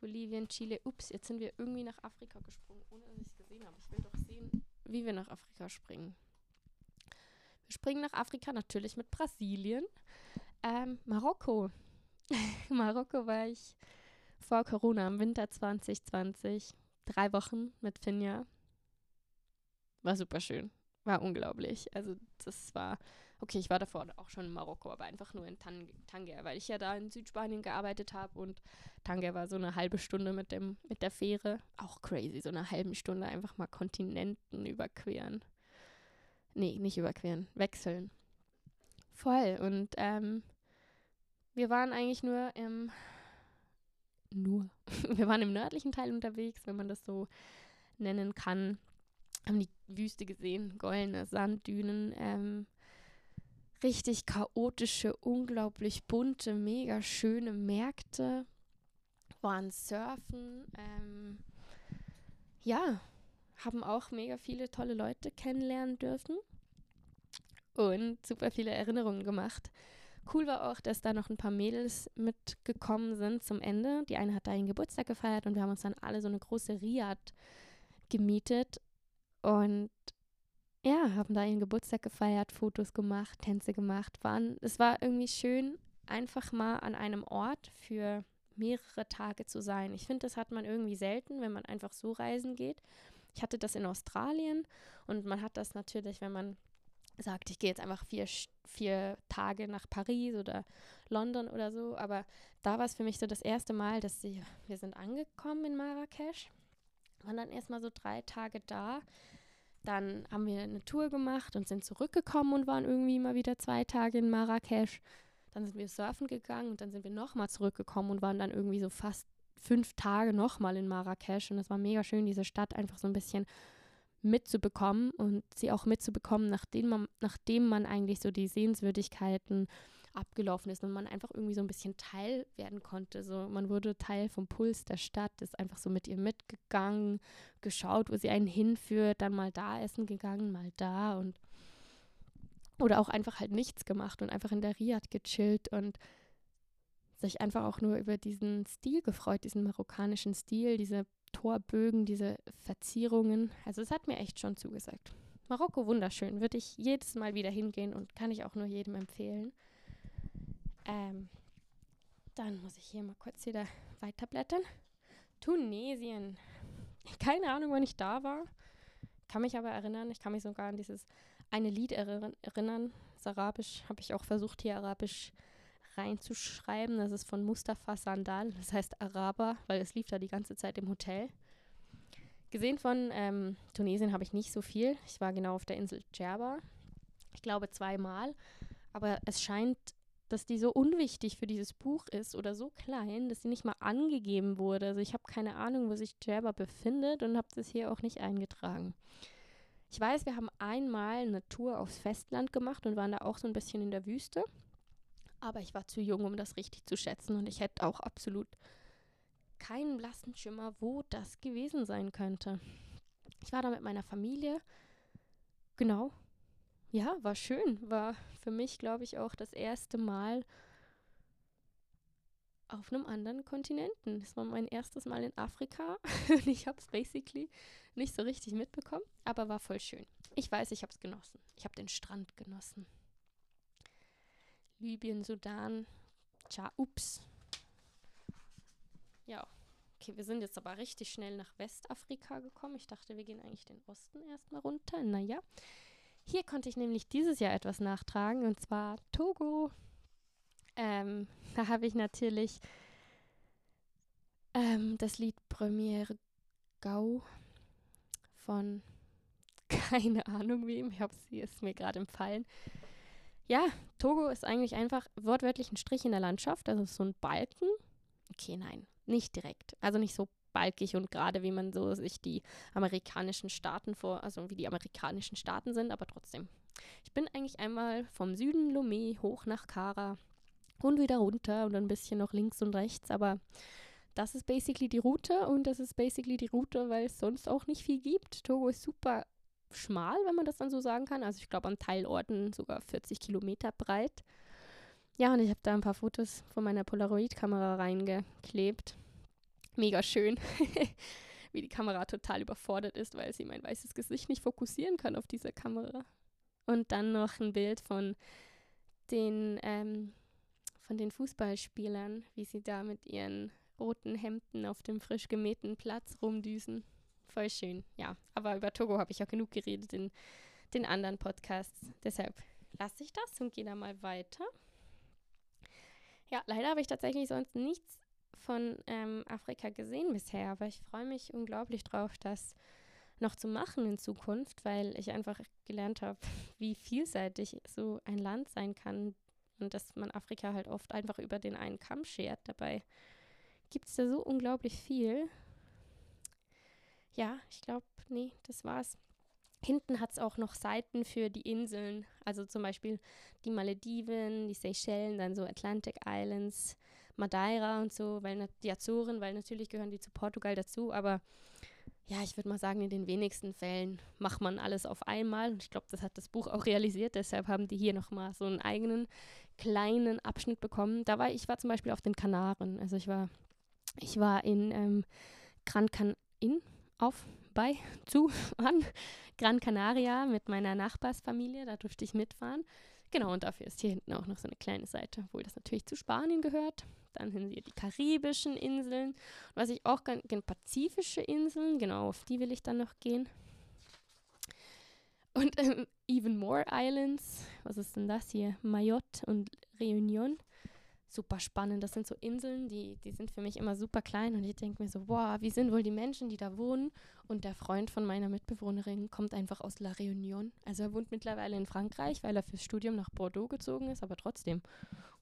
Bolivien, Chile. Ups, jetzt sind wir irgendwie nach Afrika gesprungen, ohne dass ich es gesehen habe. Ich will doch sehen, wie wir nach Afrika springen. Wir springen nach Afrika natürlich mit Brasilien. Ähm, Marokko. Marokko war ich vor Corona im Winter 2020. Drei Wochen mit Finja. War super schön. War unglaublich. Also das war, okay, ich war davor auch schon in Marokko, aber einfach nur in Tan Tanger, weil ich ja da in Südspanien gearbeitet habe und Tanger war so eine halbe Stunde mit, dem, mit der Fähre. Auch crazy, so eine halbe Stunde einfach mal Kontinenten überqueren. Nee, nicht überqueren, wechseln. Voll. Und ähm, wir waren eigentlich nur im nur. Wir waren im nördlichen Teil unterwegs, wenn man das so nennen kann. Haben die Wüste gesehen, goldene Sanddünen, ähm, richtig chaotische, unglaublich bunte, mega schöne Märkte, waren surfen, ähm, ja, haben auch mega viele tolle Leute kennenlernen dürfen und super viele Erinnerungen gemacht. Cool war auch, dass da noch ein paar Mädels mitgekommen sind zum Ende. Die eine hat da ihren Geburtstag gefeiert und wir haben uns dann alle so eine große Riad gemietet und ja, haben da ihren Geburtstag gefeiert, Fotos gemacht, Tänze gemacht. Waren, es war irgendwie schön, einfach mal an einem Ort für mehrere Tage zu sein. Ich finde, das hat man irgendwie selten, wenn man einfach so reisen geht. Ich hatte das in Australien und man hat das natürlich, wenn man sagt, ich gehe jetzt einfach vier, vier Tage nach Paris oder London oder so. Aber da war es für mich so das erste Mal, dass sie, wir sind angekommen in Marrakesch, waren dann erstmal so drei Tage da. Dann haben wir eine Tour gemacht und sind zurückgekommen und waren irgendwie mal wieder zwei Tage in Marrakesch. Dann sind wir surfen gegangen und dann sind wir nochmal zurückgekommen und waren dann irgendwie so fast fünf Tage nochmal in Marrakesch. Und es war mega schön, diese Stadt einfach so ein bisschen mitzubekommen und sie auch mitzubekommen, nachdem man, nachdem man eigentlich so die Sehenswürdigkeiten abgelaufen ist und man einfach irgendwie so ein bisschen Teil werden konnte. So, man wurde Teil vom Puls der Stadt, ist einfach so mit ihr mitgegangen, geschaut, wo sie einen hinführt, dann mal da essen gegangen, mal da und oder auch einfach halt nichts gemacht und einfach in der Riad gechillt und sich einfach auch nur über diesen Stil gefreut, diesen marokkanischen Stil, diese Torbögen, diese Verzierungen. Also es hat mir echt schon zugesagt. Marokko wunderschön, würde ich jedes Mal wieder hingehen und kann ich auch nur jedem empfehlen. Ähm, dann muss ich hier mal kurz wieder weiterblättern. Tunesien. Keine Ahnung, wann ich da war. Kann mich aber erinnern. Ich kann mich sogar an dieses eine Lied erinnern. Das Arabisch habe ich auch versucht, hier Arabisch reinzuschreiben. Das ist von Mustafa Sandal, das heißt Araber, weil es lief da die ganze Zeit im Hotel. Gesehen von ähm, Tunesien habe ich nicht so viel. Ich war genau auf der Insel Djerba. Ich glaube zweimal. Aber es scheint, dass die so unwichtig für dieses Buch ist oder so klein, dass sie nicht mal angegeben wurde. Also ich habe keine Ahnung, wo sich Djerba befindet und habe das hier auch nicht eingetragen. Ich weiß, wir haben einmal eine Tour aufs Festland gemacht und waren da auch so ein bisschen in der Wüste. Aber ich war zu jung, um das richtig zu schätzen und ich hätte auch absolut keinen blassen Schimmer, wo das gewesen sein könnte. Ich war da mit meiner Familie. Genau. Ja, war schön. War für mich, glaube ich, auch das erste Mal auf einem anderen Kontinenten. Es war mein erstes Mal in Afrika und ich habe es basically nicht so richtig mitbekommen, aber war voll schön. Ich weiß, ich habe es genossen. Ich habe den Strand genossen. Libyen, Sudan. Tja, ups. Ja, okay, wir sind jetzt aber richtig schnell nach Westafrika gekommen. Ich dachte, wir gehen eigentlich den Osten erstmal runter. Naja, hier konnte ich nämlich dieses Jahr etwas nachtragen und zwar Togo. Ähm, da habe ich natürlich ähm, das Lied Premiere Gau von keine Ahnung wem, ich habe sie ist mir gerade empfallen. Ja, Togo ist eigentlich einfach wortwörtlich ein Strich in der Landschaft, also so ein Balken. Okay, nein, nicht direkt. Also nicht so balkig und gerade wie man so sich die amerikanischen Staaten vor, also wie die amerikanischen Staaten sind, aber trotzdem. Ich bin eigentlich einmal vom Süden Lomé hoch nach Kara und wieder runter und ein bisschen noch links und rechts, aber das ist basically die Route und das ist basically die Route, weil es sonst auch nicht viel gibt. Togo ist super schmal, wenn man das dann so sagen kann. Also ich glaube an Teilorten sogar 40 Kilometer breit. ja, und ich habe da ein paar Fotos von meiner Polaroid-Kamera reingeklebt. Mega schön, wie die Kamera total überfordert ist, weil sie mein weißes Gesicht nicht fokussieren kann auf dieser Kamera. Und dann noch ein Bild von den, ähm, von den Fußballspielern, wie sie da mit ihren roten Hemden auf dem frisch gemähten Platz rumdüsen. Voll schön, ja. Aber über Togo habe ich ja genug geredet in den anderen Podcasts. Deshalb lasse ich das und gehe da mal weiter. Ja, leider habe ich tatsächlich sonst nichts von ähm, Afrika gesehen bisher, aber ich freue mich unglaublich drauf, das noch zu machen in Zukunft, weil ich einfach gelernt habe, wie vielseitig so ein Land sein kann und dass man Afrika halt oft einfach über den einen Kamm schert. Dabei gibt es da so unglaublich viel. Ja, ich glaube, nee, das war's. Hinten hat es auch noch Seiten für die Inseln, also zum Beispiel die Malediven, die Seychellen, dann so Atlantic Islands, Madeira und so, weil die Azoren, weil natürlich gehören die zu Portugal dazu, aber ja, ich würde mal sagen, in den wenigsten Fällen macht man alles auf einmal. Und ich glaube, das hat das Buch auch realisiert. Deshalb haben die hier nochmal so einen eigenen kleinen Abschnitt bekommen. Da war ich war zum Beispiel auf den Kanaren. Also ich war, ich war in ähm, Gran Can in auf bei zu an Gran Canaria mit meiner Nachbarsfamilie. Da durfte ich mitfahren. Genau, und dafür ist hier hinten auch noch so eine kleine Seite, obwohl das natürlich zu Spanien gehört. Dann sind hier die karibischen Inseln. Und was ich auch ganz, pazifische Inseln, genau, auf die will ich dann noch gehen. Und ähm, Even More Islands, was ist denn das hier? Mayotte und Réunion super spannend. Das sind so Inseln, die, die sind für mich immer super klein und ich denke mir so, wow, wie sind wohl die Menschen, die da wohnen? Und der Freund von meiner Mitbewohnerin kommt einfach aus La Réunion. Also er wohnt mittlerweile in Frankreich, weil er fürs Studium nach Bordeaux gezogen ist, aber trotzdem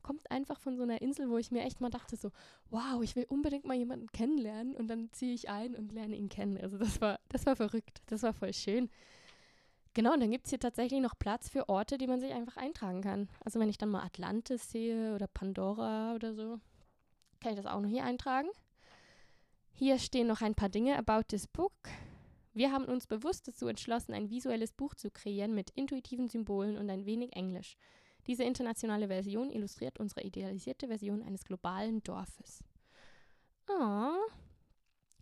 kommt einfach von so einer Insel, wo ich mir echt mal dachte so, wow, ich will unbedingt mal jemanden kennenlernen und dann ziehe ich ein und lerne ihn kennen. Also das war, das war verrückt, das war voll schön. Genau, und dann gibt es hier tatsächlich noch Platz für Orte, die man sich einfach eintragen kann. Also wenn ich dann mal Atlantis sehe oder Pandora oder so, kann ich das auch noch hier eintragen. Hier stehen noch ein paar Dinge about this book. Wir haben uns bewusst dazu entschlossen, ein visuelles Buch zu kreieren mit intuitiven Symbolen und ein wenig Englisch. Diese internationale Version illustriert unsere idealisierte Version eines globalen Dorfes. Oh.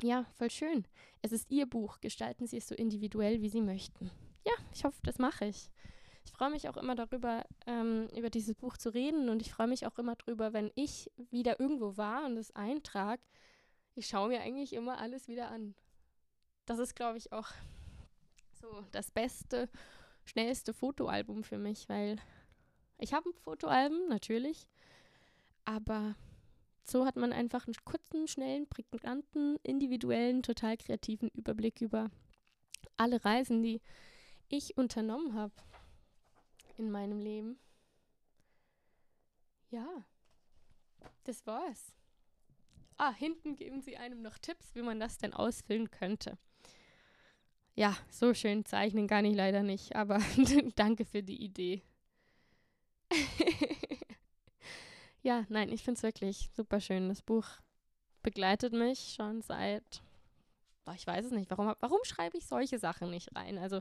Ja, voll schön. Es ist Ihr Buch. Gestalten Sie es so individuell, wie Sie möchten ja, ich hoffe, das mache ich. Ich freue mich auch immer darüber, ähm, über dieses Buch zu reden und ich freue mich auch immer darüber, wenn ich wieder irgendwo war und es eintrage. Ich schaue mir eigentlich immer alles wieder an. Das ist, glaube ich, auch so das beste, schnellste Fotoalbum für mich, weil ich habe ein Fotoalbum, natürlich, aber so hat man einfach einen kurzen, schnellen, prägnanten, individuellen, total kreativen Überblick über alle Reisen, die ich unternommen habe in meinem Leben. Ja, das war's. Ah, hinten geben sie einem noch Tipps, wie man das denn ausfüllen könnte. Ja, so schön zeichnen kann ich leider nicht, aber danke für die Idee. ja, nein, ich finde es wirklich super schön. Das Buch begleitet mich schon seit, oh, ich weiß es nicht, warum, warum schreibe ich solche Sachen nicht rein? Also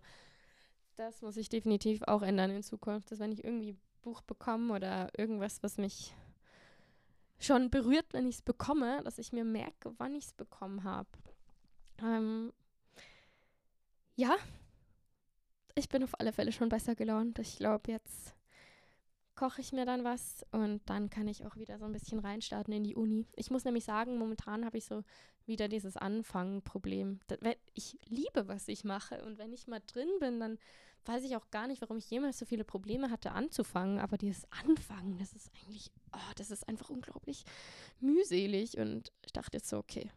das muss ich definitiv auch ändern in Zukunft, dass wenn ich irgendwie ein Buch bekomme oder irgendwas, was mich schon berührt, wenn ich es bekomme, dass ich mir merke, wann ich es bekommen habe. Ähm, ja, ich bin auf alle Fälle schon besser gelaunt. Ich glaube, jetzt koche ich mir dann was und dann kann ich auch wieder so ein bisschen reinstarten in die Uni. Ich muss nämlich sagen, momentan habe ich so wieder dieses Anfangen-Problem. Ich liebe, was ich mache und wenn ich mal drin bin, dann weiß ich auch gar nicht, warum ich jemals so viele Probleme hatte anzufangen, aber dieses Anfangen, das ist eigentlich, oh, das ist einfach unglaublich mühselig und ich dachte jetzt so, okay,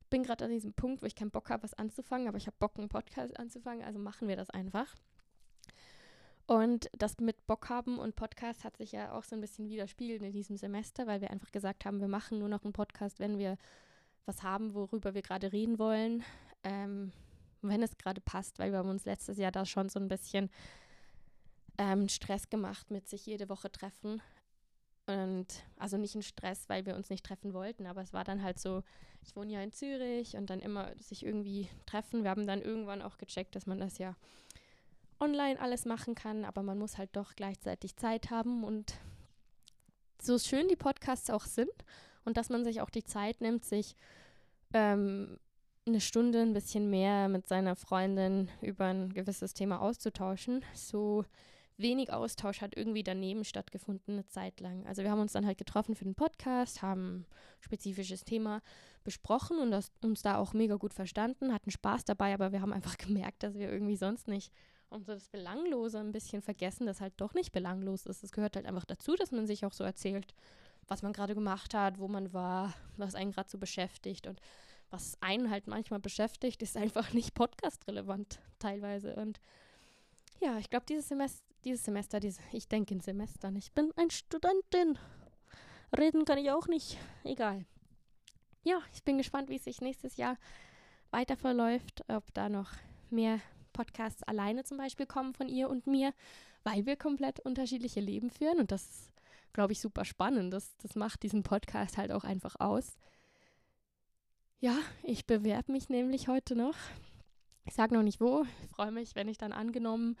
ich bin gerade an diesem Punkt, wo ich keinen Bock habe, was anzufangen, aber ich habe Bock, einen Podcast anzufangen, also machen wir das einfach. Und das mit Bock haben und Podcast hat sich ja auch so ein bisschen widerspiegelt in diesem Semester, weil wir einfach gesagt haben, wir machen nur noch einen Podcast, wenn wir was haben, worüber wir gerade reden wollen. Ähm, wenn es gerade passt, weil wir haben uns letztes Jahr da schon so ein bisschen ähm, Stress gemacht mit sich jede Woche treffen. Und also nicht ein Stress, weil wir uns nicht treffen wollten, aber es war dann halt so, ich wohne ja in Zürich und dann immer sich irgendwie treffen. Wir haben dann irgendwann auch gecheckt, dass man das ja online alles machen kann, aber man muss halt doch gleichzeitig Zeit haben und so schön die Podcasts auch sind und dass man sich auch die Zeit nimmt, sich ähm, eine Stunde ein bisschen mehr mit seiner Freundin über ein gewisses Thema auszutauschen, so wenig Austausch hat irgendwie daneben stattgefunden eine Zeit lang. Also wir haben uns dann halt getroffen für den Podcast, haben ein spezifisches Thema besprochen und das, uns da auch mega gut verstanden, hatten Spaß dabei, aber wir haben einfach gemerkt, dass wir irgendwie sonst nicht und so das Belanglose ein bisschen vergessen, das halt doch nicht belanglos ist. Es gehört halt einfach dazu, dass man sich auch so erzählt, was man gerade gemacht hat, wo man war, was einen gerade so beschäftigt und was einen halt manchmal beschäftigt, ist einfach nicht podcast-relevant teilweise. Und ja, ich glaube, dieses Semester, dieses Semester, diese, ich denke in Semestern, ich bin ein Studentin. Reden kann ich auch nicht. Egal. Ja, ich bin gespannt, wie es sich nächstes Jahr weiter verläuft, ob da noch mehr Podcasts alleine zum Beispiel kommen von ihr und mir, weil wir komplett unterschiedliche Leben führen und das ist, glaube ich, super spannend. Das, das macht diesen Podcast halt auch einfach aus. Ja, ich bewerbe mich nämlich heute noch. Ich sage noch nicht wo. Ich freue mich, wenn ich dann angenommen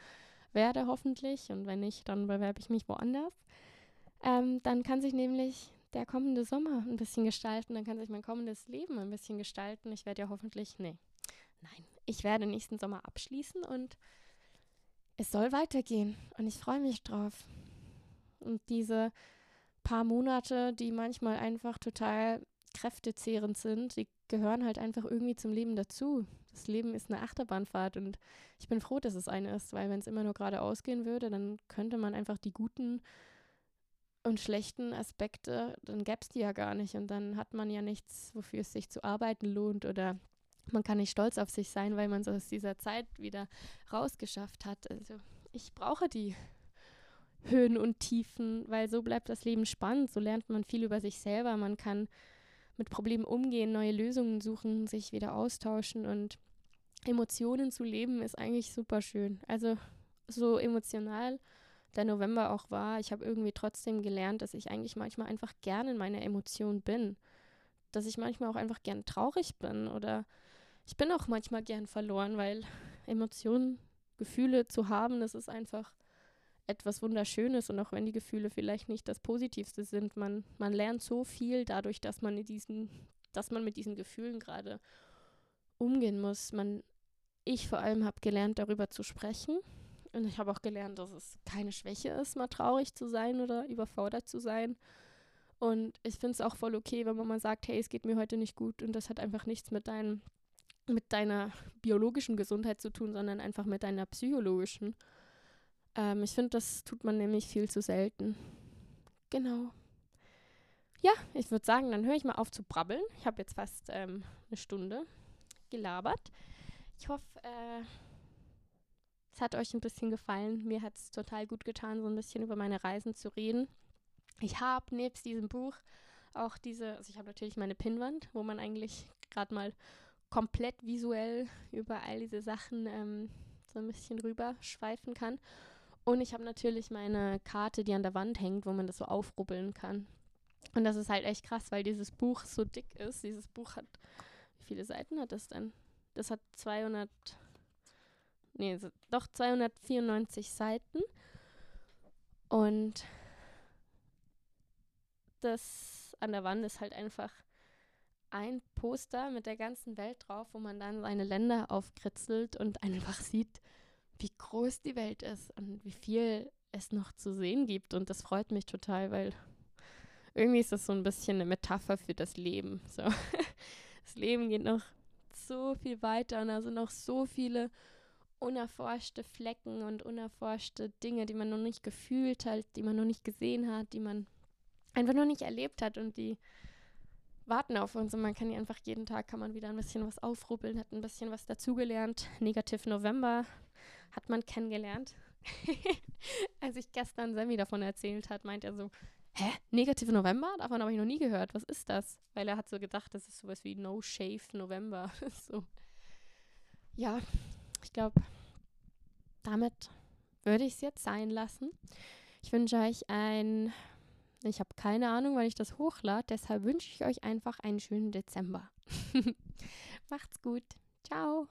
werde, hoffentlich. Und wenn nicht, dann bewerbe ich mich woanders. Ähm, dann kann sich nämlich der kommende Sommer ein bisschen gestalten. Dann kann sich mein kommendes Leben ein bisschen gestalten. Ich werde ja hoffentlich, nee, nein, ich werde nächsten Sommer abschließen und es soll weitergehen. Und ich freue mich drauf. Und diese paar Monate, die manchmal einfach total kräftezehrend sind, die gehören halt einfach irgendwie zum Leben dazu. Das Leben ist eine Achterbahnfahrt und ich bin froh, dass es eine ist, weil wenn es immer nur geradeaus gehen würde, dann könnte man einfach die guten und schlechten Aspekte, dann gäbe es die ja gar nicht und dann hat man ja nichts, wofür es sich zu arbeiten lohnt oder man kann nicht stolz auf sich sein, weil man so aus dieser Zeit wieder rausgeschafft hat. Also ich brauche die Höhen und Tiefen, weil so bleibt das Leben spannend, so lernt man viel über sich selber, man kann mit Problemen umgehen, neue Lösungen suchen, sich wieder austauschen und Emotionen zu leben ist eigentlich super schön. Also so emotional der November auch war, ich habe irgendwie trotzdem gelernt, dass ich eigentlich manchmal einfach gerne in meiner Emotion bin. Dass ich manchmal auch einfach gern traurig bin oder ich bin auch manchmal gern verloren, weil Emotionen, Gefühle zu haben, das ist einfach etwas Wunderschönes und auch wenn die Gefühle vielleicht nicht das Positivste sind, man, man lernt so viel dadurch, dass man in diesen, dass man mit diesen Gefühlen gerade umgehen muss. Man, ich vor allem habe gelernt, darüber zu sprechen. Und ich habe auch gelernt, dass es keine Schwäche ist, mal traurig zu sein oder überfordert zu sein. Und ich finde es auch voll okay, wenn man mal sagt, hey, es geht mir heute nicht gut und das hat einfach nichts mit deinem mit deiner biologischen Gesundheit zu tun, sondern einfach mit deiner psychologischen. Ähm, ich finde, das tut man nämlich viel zu selten. Genau. Ja, ich würde sagen, dann höre ich mal auf zu brabbeln. Ich habe jetzt fast ähm, eine Stunde gelabert. Ich hoffe, äh, es hat euch ein bisschen gefallen. Mir hat es total gut getan, so ein bisschen über meine Reisen zu reden. Ich habe nebst diesem Buch auch diese, also ich habe natürlich meine Pinnwand, wo man eigentlich gerade mal komplett visuell über all diese Sachen ähm, so ein bisschen rüber schweifen kann. Und ich habe natürlich meine Karte, die an der Wand hängt, wo man das so aufrubbeln kann. Und das ist halt echt krass, weil dieses Buch so dick ist. Dieses Buch hat, wie viele Seiten hat das denn? Das hat 200, nee, doch 294 Seiten. Und das an der Wand ist halt einfach ein Poster mit der ganzen Welt drauf, wo man dann seine Länder aufkritzelt und einfach sieht, wie groß die Welt ist und wie viel es noch zu sehen gibt. Und das freut mich total, weil irgendwie ist das so ein bisschen eine Metapher für das Leben. So. Das Leben geht noch so viel weiter und sind noch so viele unerforschte Flecken und unerforschte Dinge, die man noch nicht gefühlt hat, die man noch nicht gesehen hat, die man einfach noch nicht erlebt hat und die warten auf uns und man kann ja einfach jeden Tag kann man wieder ein bisschen was aufrubbeln, hat ein bisschen was dazugelernt. Negativ November hat man kennengelernt. Als ich gestern Sammy davon erzählt hat, meint er so, hä, negative November? Davon habe ich noch nie gehört. Was ist das? Weil er hat so gedacht, das ist sowas wie No Shave November. so. Ja, ich glaube, damit würde ich es jetzt sein lassen. Ich wünsche euch ein ich habe keine Ahnung, wann ich das hochlade, deshalb wünsche ich euch einfach einen schönen Dezember. Macht's gut. Ciao.